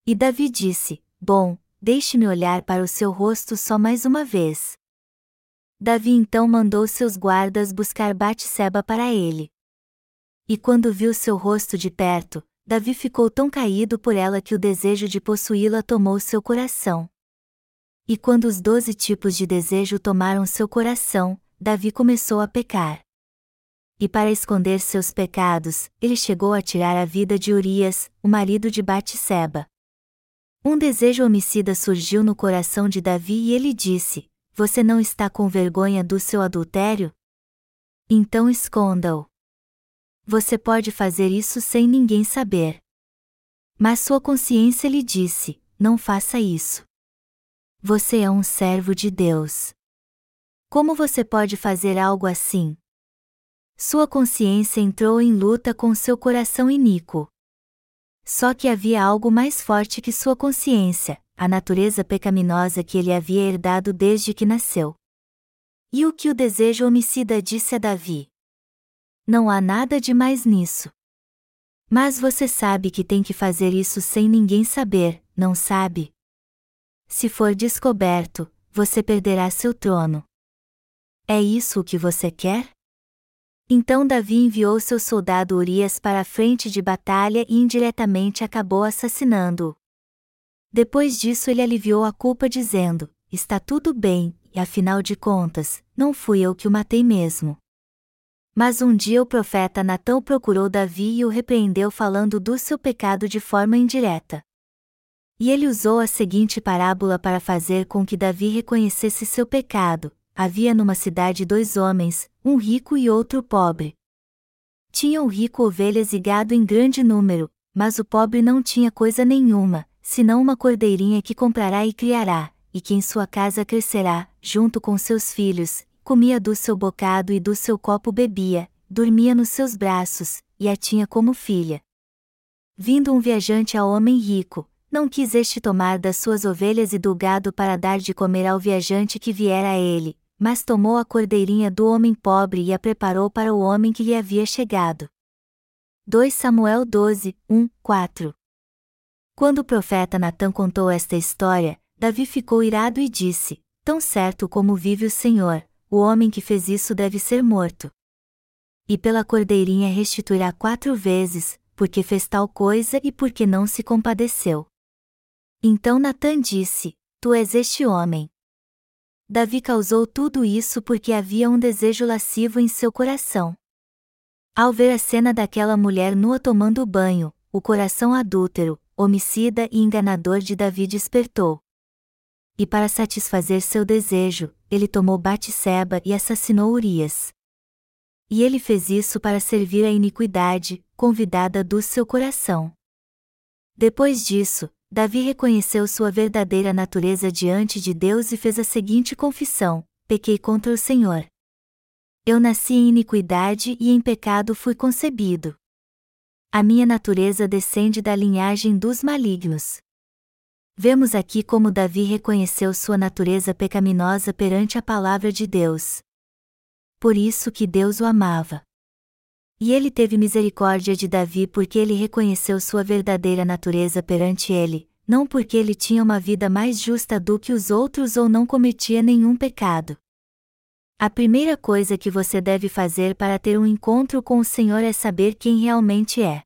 E Davi disse: Bom, deixe-me olhar para o seu rosto só mais uma vez. Davi então mandou seus guardas buscar Batseba para ele. E quando viu seu rosto de perto, Davi ficou tão caído por ela que o desejo de possuí-la tomou seu coração. E quando os doze tipos de desejo tomaram seu coração, Davi começou a pecar. E para esconder seus pecados, ele chegou a tirar a vida de Urias, o marido de Batseba. Um desejo homicida surgiu no coração de Davi e ele disse: você não está com vergonha do seu adultério? Então esconda-o. Você pode fazer isso sem ninguém saber. Mas sua consciência lhe disse: não faça isso. Você é um servo de Deus. Como você pode fazer algo assim? Sua consciência entrou em luta com seu coração iníquo. Só que havia algo mais forte que sua consciência, a natureza pecaminosa que ele havia herdado desde que nasceu. E o que o desejo homicida disse a Davi? Não há nada de mais nisso. Mas você sabe que tem que fazer isso sem ninguém saber, não sabe? Se for descoberto, você perderá seu trono. É isso o que você quer? Então Davi enviou seu soldado Urias para a frente de batalha e indiretamente acabou assassinando-o. Depois disso ele aliviou a culpa dizendo: Está tudo bem, e afinal de contas, não fui eu que o matei mesmo. Mas um dia o profeta Natão procurou Davi e o repreendeu falando do seu pecado de forma indireta. E ele usou a seguinte parábola para fazer com que Davi reconhecesse seu pecado: havia numa cidade dois homens, um rico e outro pobre. Tinha o rico ovelhas e gado em grande número, mas o pobre não tinha coisa nenhuma, senão uma cordeirinha que comprará e criará, e que em sua casa crescerá, junto com seus filhos, comia do seu bocado e do seu copo bebia, dormia nos seus braços, e a tinha como filha. Vindo um viajante ao homem rico, não quis este tomar das suas ovelhas e do gado para dar de comer ao viajante que viera a ele, mas tomou a cordeirinha do homem pobre e a preparou para o homem que lhe havia chegado. 2 Samuel 12, 1, 4 Quando o profeta Natã contou esta história, Davi ficou irado e disse: Tão certo como vive o Senhor, o homem que fez isso deve ser morto. E pela cordeirinha restituirá quatro vezes, porque fez tal coisa e porque não se compadeceu. Então Natã disse: Tu és este homem. Davi causou tudo isso porque havia um desejo lascivo em seu coração. Ao ver a cena daquela mulher nua tomando banho, o coração adúltero, homicida e enganador de Davi despertou. E para satisfazer seu desejo, ele tomou Batseba e assassinou Urias. E ele fez isso para servir a iniquidade, convidada do seu coração. Depois disso, Davi reconheceu sua verdadeira natureza diante de Deus e fez a seguinte confissão: Pequei contra o Senhor. Eu nasci em iniquidade e em pecado fui concebido. A minha natureza descende da linhagem dos malignos. Vemos aqui como Davi reconheceu sua natureza pecaminosa perante a palavra de Deus. Por isso que Deus o amava. E ele teve misericórdia de Davi porque ele reconheceu sua verdadeira natureza perante ele, não porque ele tinha uma vida mais justa do que os outros ou não cometia nenhum pecado. A primeira coisa que você deve fazer para ter um encontro com o Senhor é saber quem realmente é.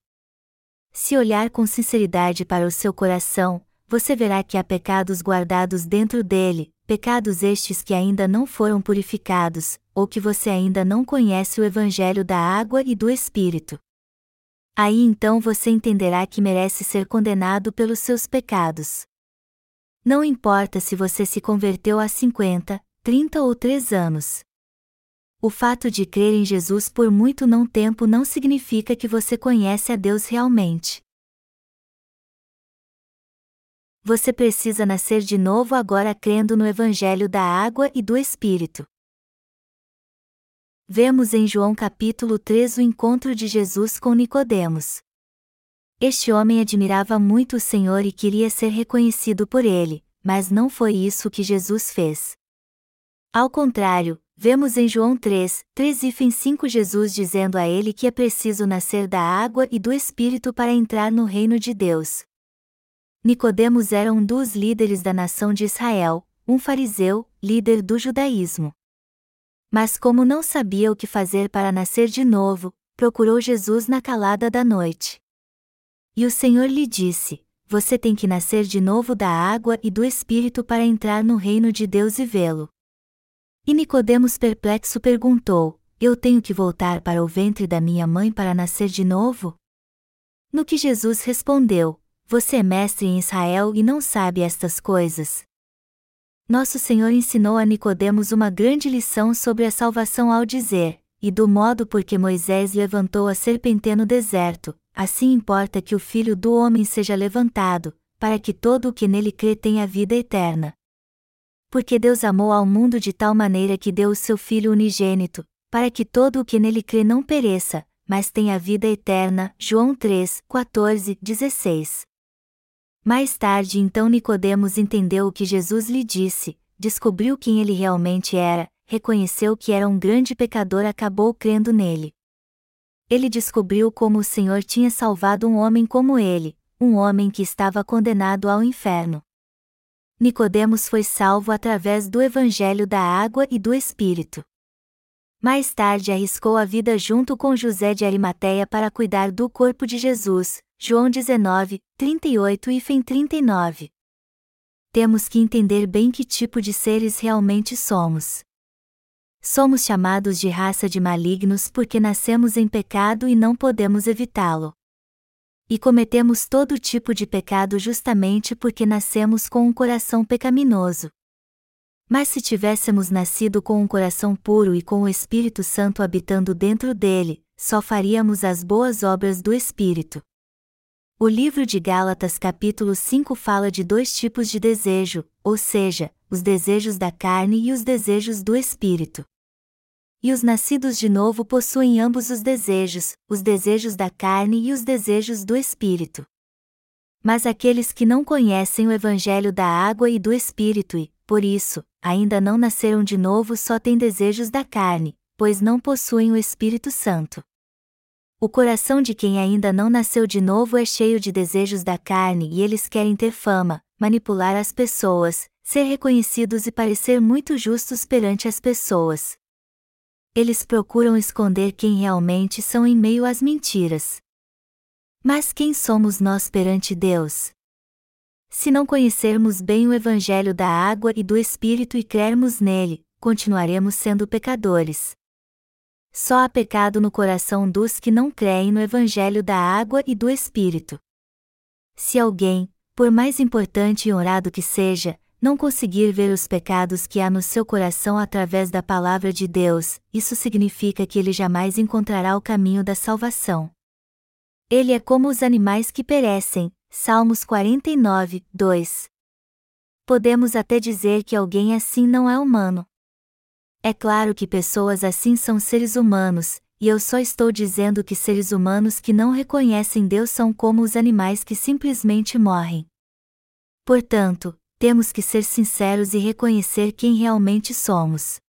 Se olhar com sinceridade para o seu coração, você verá que há pecados guardados dentro dele, pecados estes que ainda não foram purificados, ou que você ainda não conhece o Evangelho da água e do Espírito. Aí então você entenderá que merece ser condenado pelos seus pecados. Não importa se você se converteu há 50, 30 ou 3 anos. O fato de crer em Jesus por muito não tempo não significa que você conhece a Deus realmente. Você precisa nascer de novo agora crendo no Evangelho da água e do Espírito. Vemos em João capítulo 3 o encontro de Jesus com Nicodemos. Este homem admirava muito o Senhor e queria ser reconhecido por ele, mas não foi isso que Jesus fez. Ao contrário, vemos em João 3, 3 e 5 Jesus dizendo a ele que é preciso nascer da água e do Espírito para entrar no reino de Deus. Nicodemos era um dos líderes da nação de Israel, um fariseu, líder do judaísmo. Mas como não sabia o que fazer para nascer de novo, procurou Jesus na calada da noite. E o Senhor lhe disse: Você tem que nascer de novo da água e do Espírito para entrar no reino de Deus e vê-lo. E Nicodemos perplexo perguntou: Eu tenho que voltar para o ventre da minha mãe para nascer de novo? No que Jesus respondeu: Você é mestre em Israel e não sabe estas coisas? Nosso Senhor ensinou a Nicodemos uma grande lição sobre a salvação ao dizer: E do modo por que Moisés levantou a serpente no deserto, assim importa que o Filho do homem seja levantado, para que todo o que nele crê tenha vida eterna. Porque Deus amou ao mundo de tal maneira que deu o seu Filho unigênito, para que todo o que nele crê não pereça, mas tenha vida eterna. João 3, 14, 16. Mais tarde então Nicodemos entendeu o que Jesus lhe disse, descobriu quem ele realmente era, reconheceu que era um grande pecador acabou crendo nele. Ele descobriu como o Senhor tinha salvado um homem como ele, um homem que estava condenado ao inferno. Nicodemos foi salvo através do evangelho da água e do espírito. Mais tarde arriscou a vida junto com José de Arimateia para cuidar do corpo de Jesus, João 19, 38 e Fem 39. Temos que entender bem que tipo de seres realmente somos. Somos chamados de raça de malignos porque nascemos em pecado e não podemos evitá-lo. E cometemos todo tipo de pecado justamente porque nascemos com um coração pecaminoso. Mas se tivéssemos nascido com um coração puro e com o Espírito Santo habitando dentro dele, só faríamos as boas obras do Espírito. O livro de Gálatas capítulo 5 fala de dois tipos de desejo, ou seja, os desejos da carne e os desejos do espírito. E os nascidos de novo possuem ambos os desejos, os desejos da carne e os desejos do espírito. Mas aqueles que não conhecem o evangelho da água e do espírito e, por isso, ainda não nasceram de novo só têm desejos da carne, pois não possuem o Espírito Santo. O coração de quem ainda não nasceu de novo é cheio de desejos da carne e eles querem ter fama, manipular as pessoas, ser reconhecidos e parecer muito justos perante as pessoas. Eles procuram esconder quem realmente são em meio às mentiras. Mas quem somos nós perante Deus? Se não conhecermos bem o Evangelho da água e do Espírito e crermos nele, continuaremos sendo pecadores. Só há pecado no coração dos que não creem no Evangelho da água e do Espírito. Se alguém, por mais importante e honrado que seja, não conseguir ver os pecados que há no seu coração através da palavra de Deus, isso significa que ele jamais encontrará o caminho da salvação. Ele é como os animais que perecem. Salmos 49, 2. Podemos até dizer que alguém assim não é humano. É claro que pessoas assim são seres humanos, e eu só estou dizendo que seres humanos que não reconhecem Deus são como os animais que simplesmente morrem. Portanto, temos que ser sinceros e reconhecer quem realmente somos.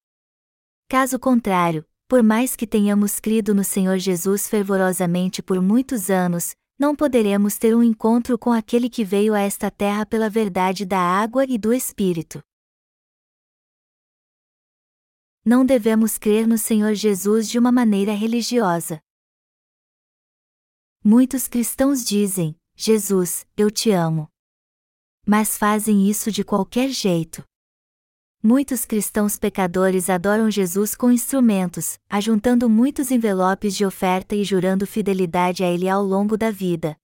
Caso contrário, por mais que tenhamos crido no Senhor Jesus fervorosamente por muitos anos, não poderemos ter um encontro com aquele que veio a esta terra pela verdade da água e do Espírito não devemos crer no Senhor Jesus de uma maneira religiosa. Muitos cristãos dizem: Jesus, eu te amo. Mas fazem isso de qualquer jeito. Muitos cristãos pecadores adoram Jesus com instrumentos, ajuntando muitos envelopes de oferta e jurando fidelidade a Ele ao longo da vida.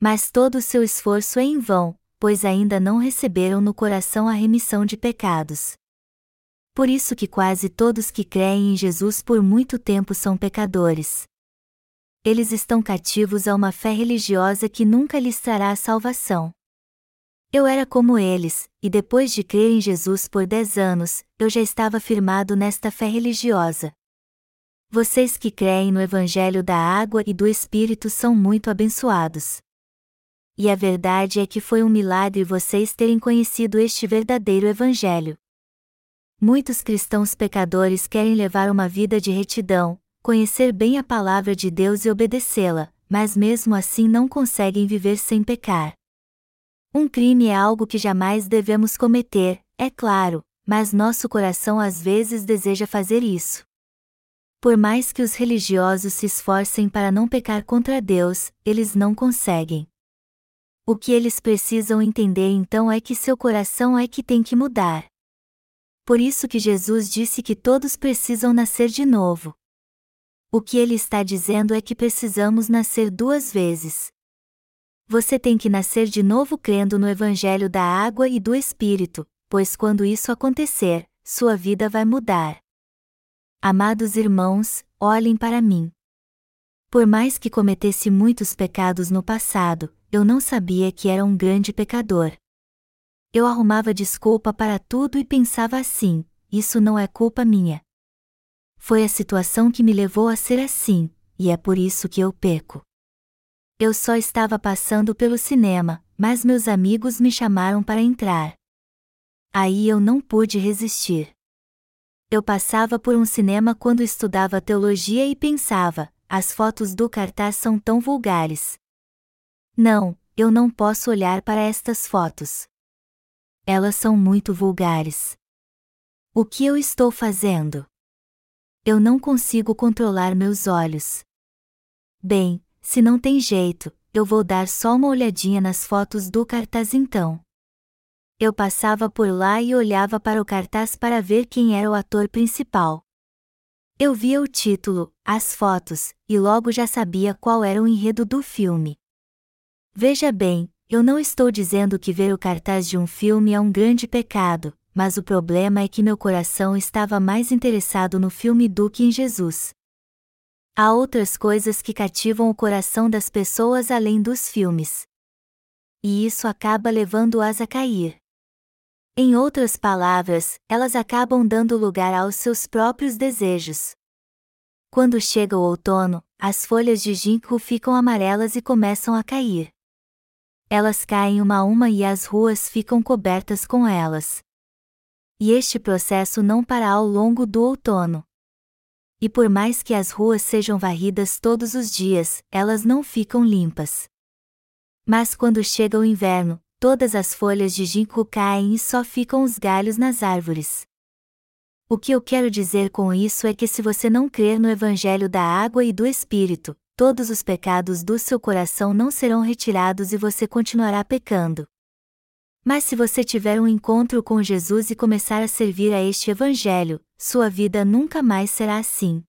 Mas todo o seu esforço é em vão, pois ainda não receberam no coração a remissão de pecados. Por isso que quase todos que creem em Jesus por muito tempo são pecadores. Eles estão cativos a uma fé religiosa que nunca lhes trará a salvação. Eu era como eles, e depois de crer em Jesus por dez anos, eu já estava firmado nesta fé religiosa. Vocês que creem no Evangelho da Água e do Espírito são muito abençoados. E a verdade é que foi um milagre vocês terem conhecido este verdadeiro Evangelho. Muitos cristãos pecadores querem levar uma vida de retidão, conhecer bem a palavra de Deus e obedecê-la, mas mesmo assim não conseguem viver sem pecar. Um crime é algo que jamais devemos cometer, é claro, mas nosso coração às vezes deseja fazer isso. Por mais que os religiosos se esforcem para não pecar contra Deus, eles não conseguem. O que eles precisam entender então é que seu coração é que tem que mudar. Por isso que Jesus disse que todos precisam nascer de novo. O que ele está dizendo é que precisamos nascer duas vezes. Você tem que nascer de novo crendo no Evangelho da água e do Espírito, pois quando isso acontecer, sua vida vai mudar. Amados irmãos, olhem para mim. Por mais que cometesse muitos pecados no passado, eu não sabia que era um grande pecador. Eu arrumava desculpa para tudo e pensava assim: isso não é culpa minha. Foi a situação que me levou a ser assim, e é por isso que eu peco. Eu só estava passando pelo cinema, mas meus amigos me chamaram para entrar. Aí eu não pude resistir. Eu passava por um cinema quando estudava teologia e pensava: as fotos do cartaz são tão vulgares. Não, eu não posso olhar para estas fotos. Elas são muito vulgares. O que eu estou fazendo? Eu não consigo controlar meus olhos. Bem, se não tem jeito, eu vou dar só uma olhadinha nas fotos do cartaz então. Eu passava por lá e olhava para o cartaz para ver quem era o ator principal. Eu via o título, as fotos, e logo já sabia qual era o enredo do filme. Veja bem, eu não estou dizendo que ver o cartaz de um filme é um grande pecado, mas o problema é que meu coração estava mais interessado no filme do que em Jesus. Há outras coisas que cativam o coração das pessoas além dos filmes. E isso acaba levando-as a cair. Em outras palavras, elas acabam dando lugar aos seus próprios desejos. Quando chega o outono, as folhas de ginkgo ficam amarelas e começam a cair. Elas caem uma a uma e as ruas ficam cobertas com elas. E este processo não para ao longo do outono. E por mais que as ruas sejam varridas todos os dias, elas não ficam limpas. Mas quando chega o inverno, todas as folhas de ginkgo caem e só ficam os galhos nas árvores. O que eu quero dizer com isso é que se você não crer no Evangelho da água e do Espírito, todos os pecados do seu coração não serão retirados e você continuará pecando. Mas se você tiver um encontro com Jesus e começar a servir a este Evangelho, sua vida nunca mais será assim.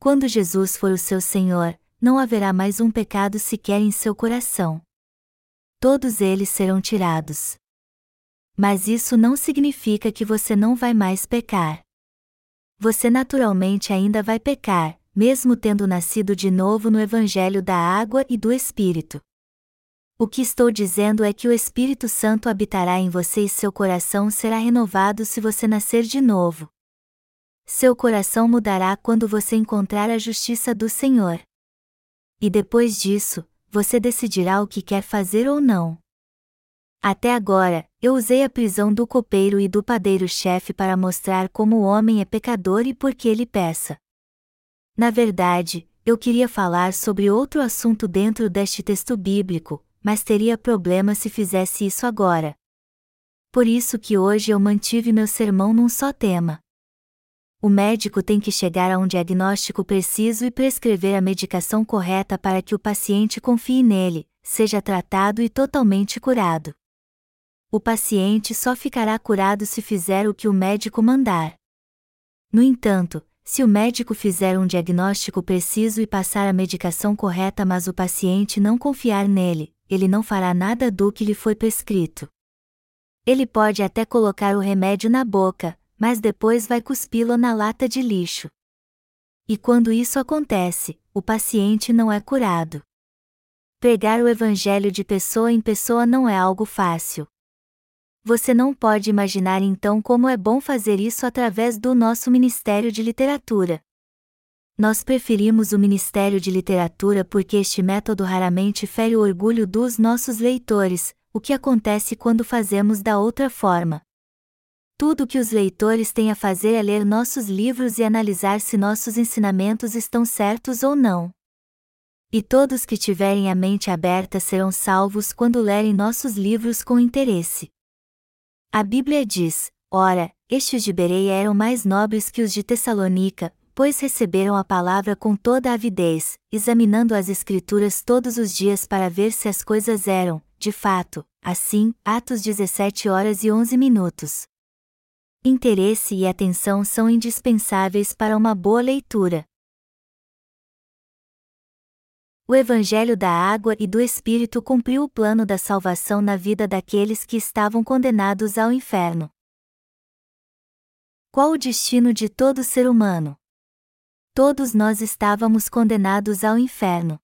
Quando Jesus for o seu Senhor, não haverá mais um pecado sequer em seu coração. Todos eles serão tirados. Mas isso não significa que você não vai mais pecar. Você naturalmente ainda vai pecar, mesmo tendo nascido de novo no Evangelho da água e do Espírito. O que estou dizendo é que o Espírito Santo habitará em você e seu coração será renovado se você nascer de novo. Seu coração mudará quando você encontrar a justiça do Senhor. E depois disso, você decidirá o que quer fazer ou não. Até agora, eu usei a prisão do copeiro e do padeiro-chefe para mostrar como o homem é pecador e por que ele peça. Na verdade, eu queria falar sobre outro assunto dentro deste texto bíblico, mas teria problema se fizesse isso agora. Por isso que hoje eu mantive meu sermão num só tema. O médico tem que chegar a um diagnóstico preciso e prescrever a medicação correta para que o paciente confie nele, seja tratado e totalmente curado. O paciente só ficará curado se fizer o que o médico mandar. No entanto, se o médico fizer um diagnóstico preciso e passar a medicação correta, mas o paciente não confiar nele, ele não fará nada do que lhe foi prescrito. Ele pode até colocar o remédio na boca, mas depois vai cuspi-lo na lata de lixo. E quando isso acontece, o paciente não é curado. Pregar o evangelho de pessoa em pessoa não é algo fácil. Você não pode imaginar então como é bom fazer isso através do nosso Ministério de Literatura. Nós preferimos o Ministério de Literatura porque este método raramente fere o orgulho dos nossos leitores, o que acontece quando fazemos da outra forma. Tudo o que os leitores têm a fazer é ler nossos livros e analisar se nossos ensinamentos estão certos ou não. E todos que tiverem a mente aberta serão salvos quando lerem nossos livros com interesse. A Bíblia diz: Ora, estes de Bereia eram mais nobres que os de Tessalônica, pois receberam a palavra com toda a avidez, examinando as Escrituras todos os dias para ver se as coisas eram, de fato, assim, Atos 17 horas e 11 minutos. Interesse e atenção são indispensáveis para uma boa leitura. O Evangelho da Água e do Espírito cumpriu o plano da salvação na vida daqueles que estavam condenados ao inferno. Qual o destino de todo ser humano? Todos nós estávamos condenados ao inferno.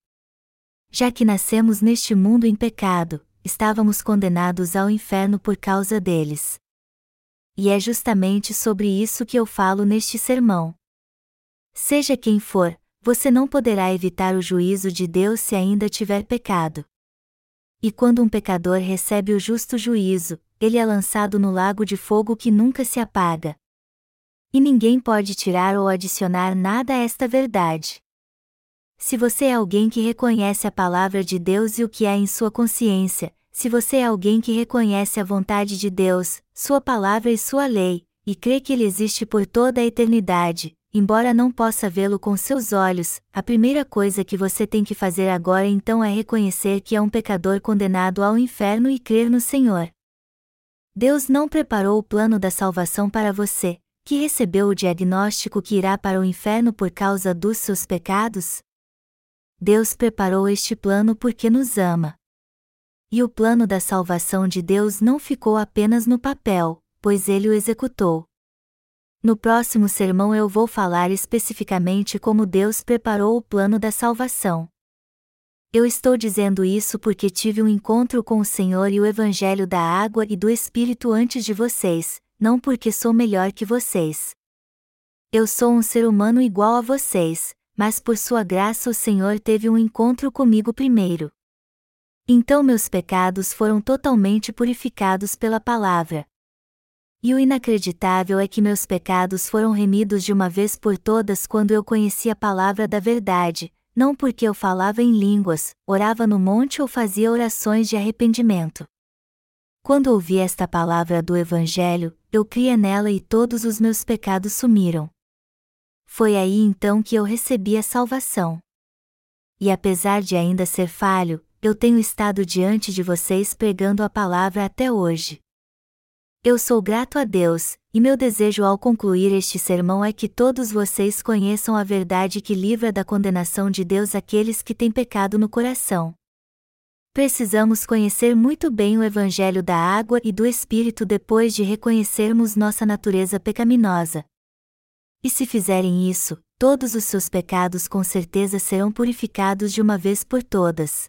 Já que nascemos neste mundo em pecado, estávamos condenados ao inferno por causa deles. E é justamente sobre isso que eu falo neste sermão. Seja quem for, você não poderá evitar o juízo de Deus se ainda tiver pecado. E quando um pecador recebe o justo juízo, ele é lançado no lago de fogo que nunca se apaga. E ninguém pode tirar ou adicionar nada a esta verdade. Se você é alguém que reconhece a palavra de Deus e o que há em sua consciência, se você é alguém que reconhece a vontade de Deus, sua palavra e sua lei, e crê que ele existe por toda a eternidade, embora não possa vê-lo com seus olhos, a primeira coisa que você tem que fazer agora então é reconhecer que é um pecador condenado ao inferno e crer no Senhor. Deus não preparou o plano da salvação para você, que recebeu o diagnóstico que irá para o inferno por causa dos seus pecados? Deus preparou este plano porque nos ama. E o plano da salvação de Deus não ficou apenas no papel, pois ele o executou. No próximo sermão eu vou falar especificamente como Deus preparou o plano da salvação. Eu estou dizendo isso porque tive um encontro com o Senhor e o Evangelho da água e do Espírito antes de vocês, não porque sou melhor que vocês. Eu sou um ser humano igual a vocês, mas por sua graça o Senhor teve um encontro comigo primeiro. Então meus pecados foram totalmente purificados pela palavra, e o inacreditável é que meus pecados foram remidos de uma vez por todas quando eu conheci a palavra da verdade, não porque eu falava em línguas, orava no monte ou fazia orações de arrependimento. Quando ouvi esta palavra do Evangelho, eu cria nela e todos os meus pecados sumiram. Foi aí então que eu recebi a salvação. E apesar de ainda ser falho, eu tenho estado diante de vocês pregando a palavra até hoje. Eu sou grato a Deus, e meu desejo ao concluir este sermão é que todos vocês conheçam a verdade que livra da condenação de Deus aqueles que têm pecado no coração. Precisamos conhecer muito bem o Evangelho da água e do Espírito depois de reconhecermos nossa natureza pecaminosa. E se fizerem isso, todos os seus pecados com certeza serão purificados de uma vez por todas.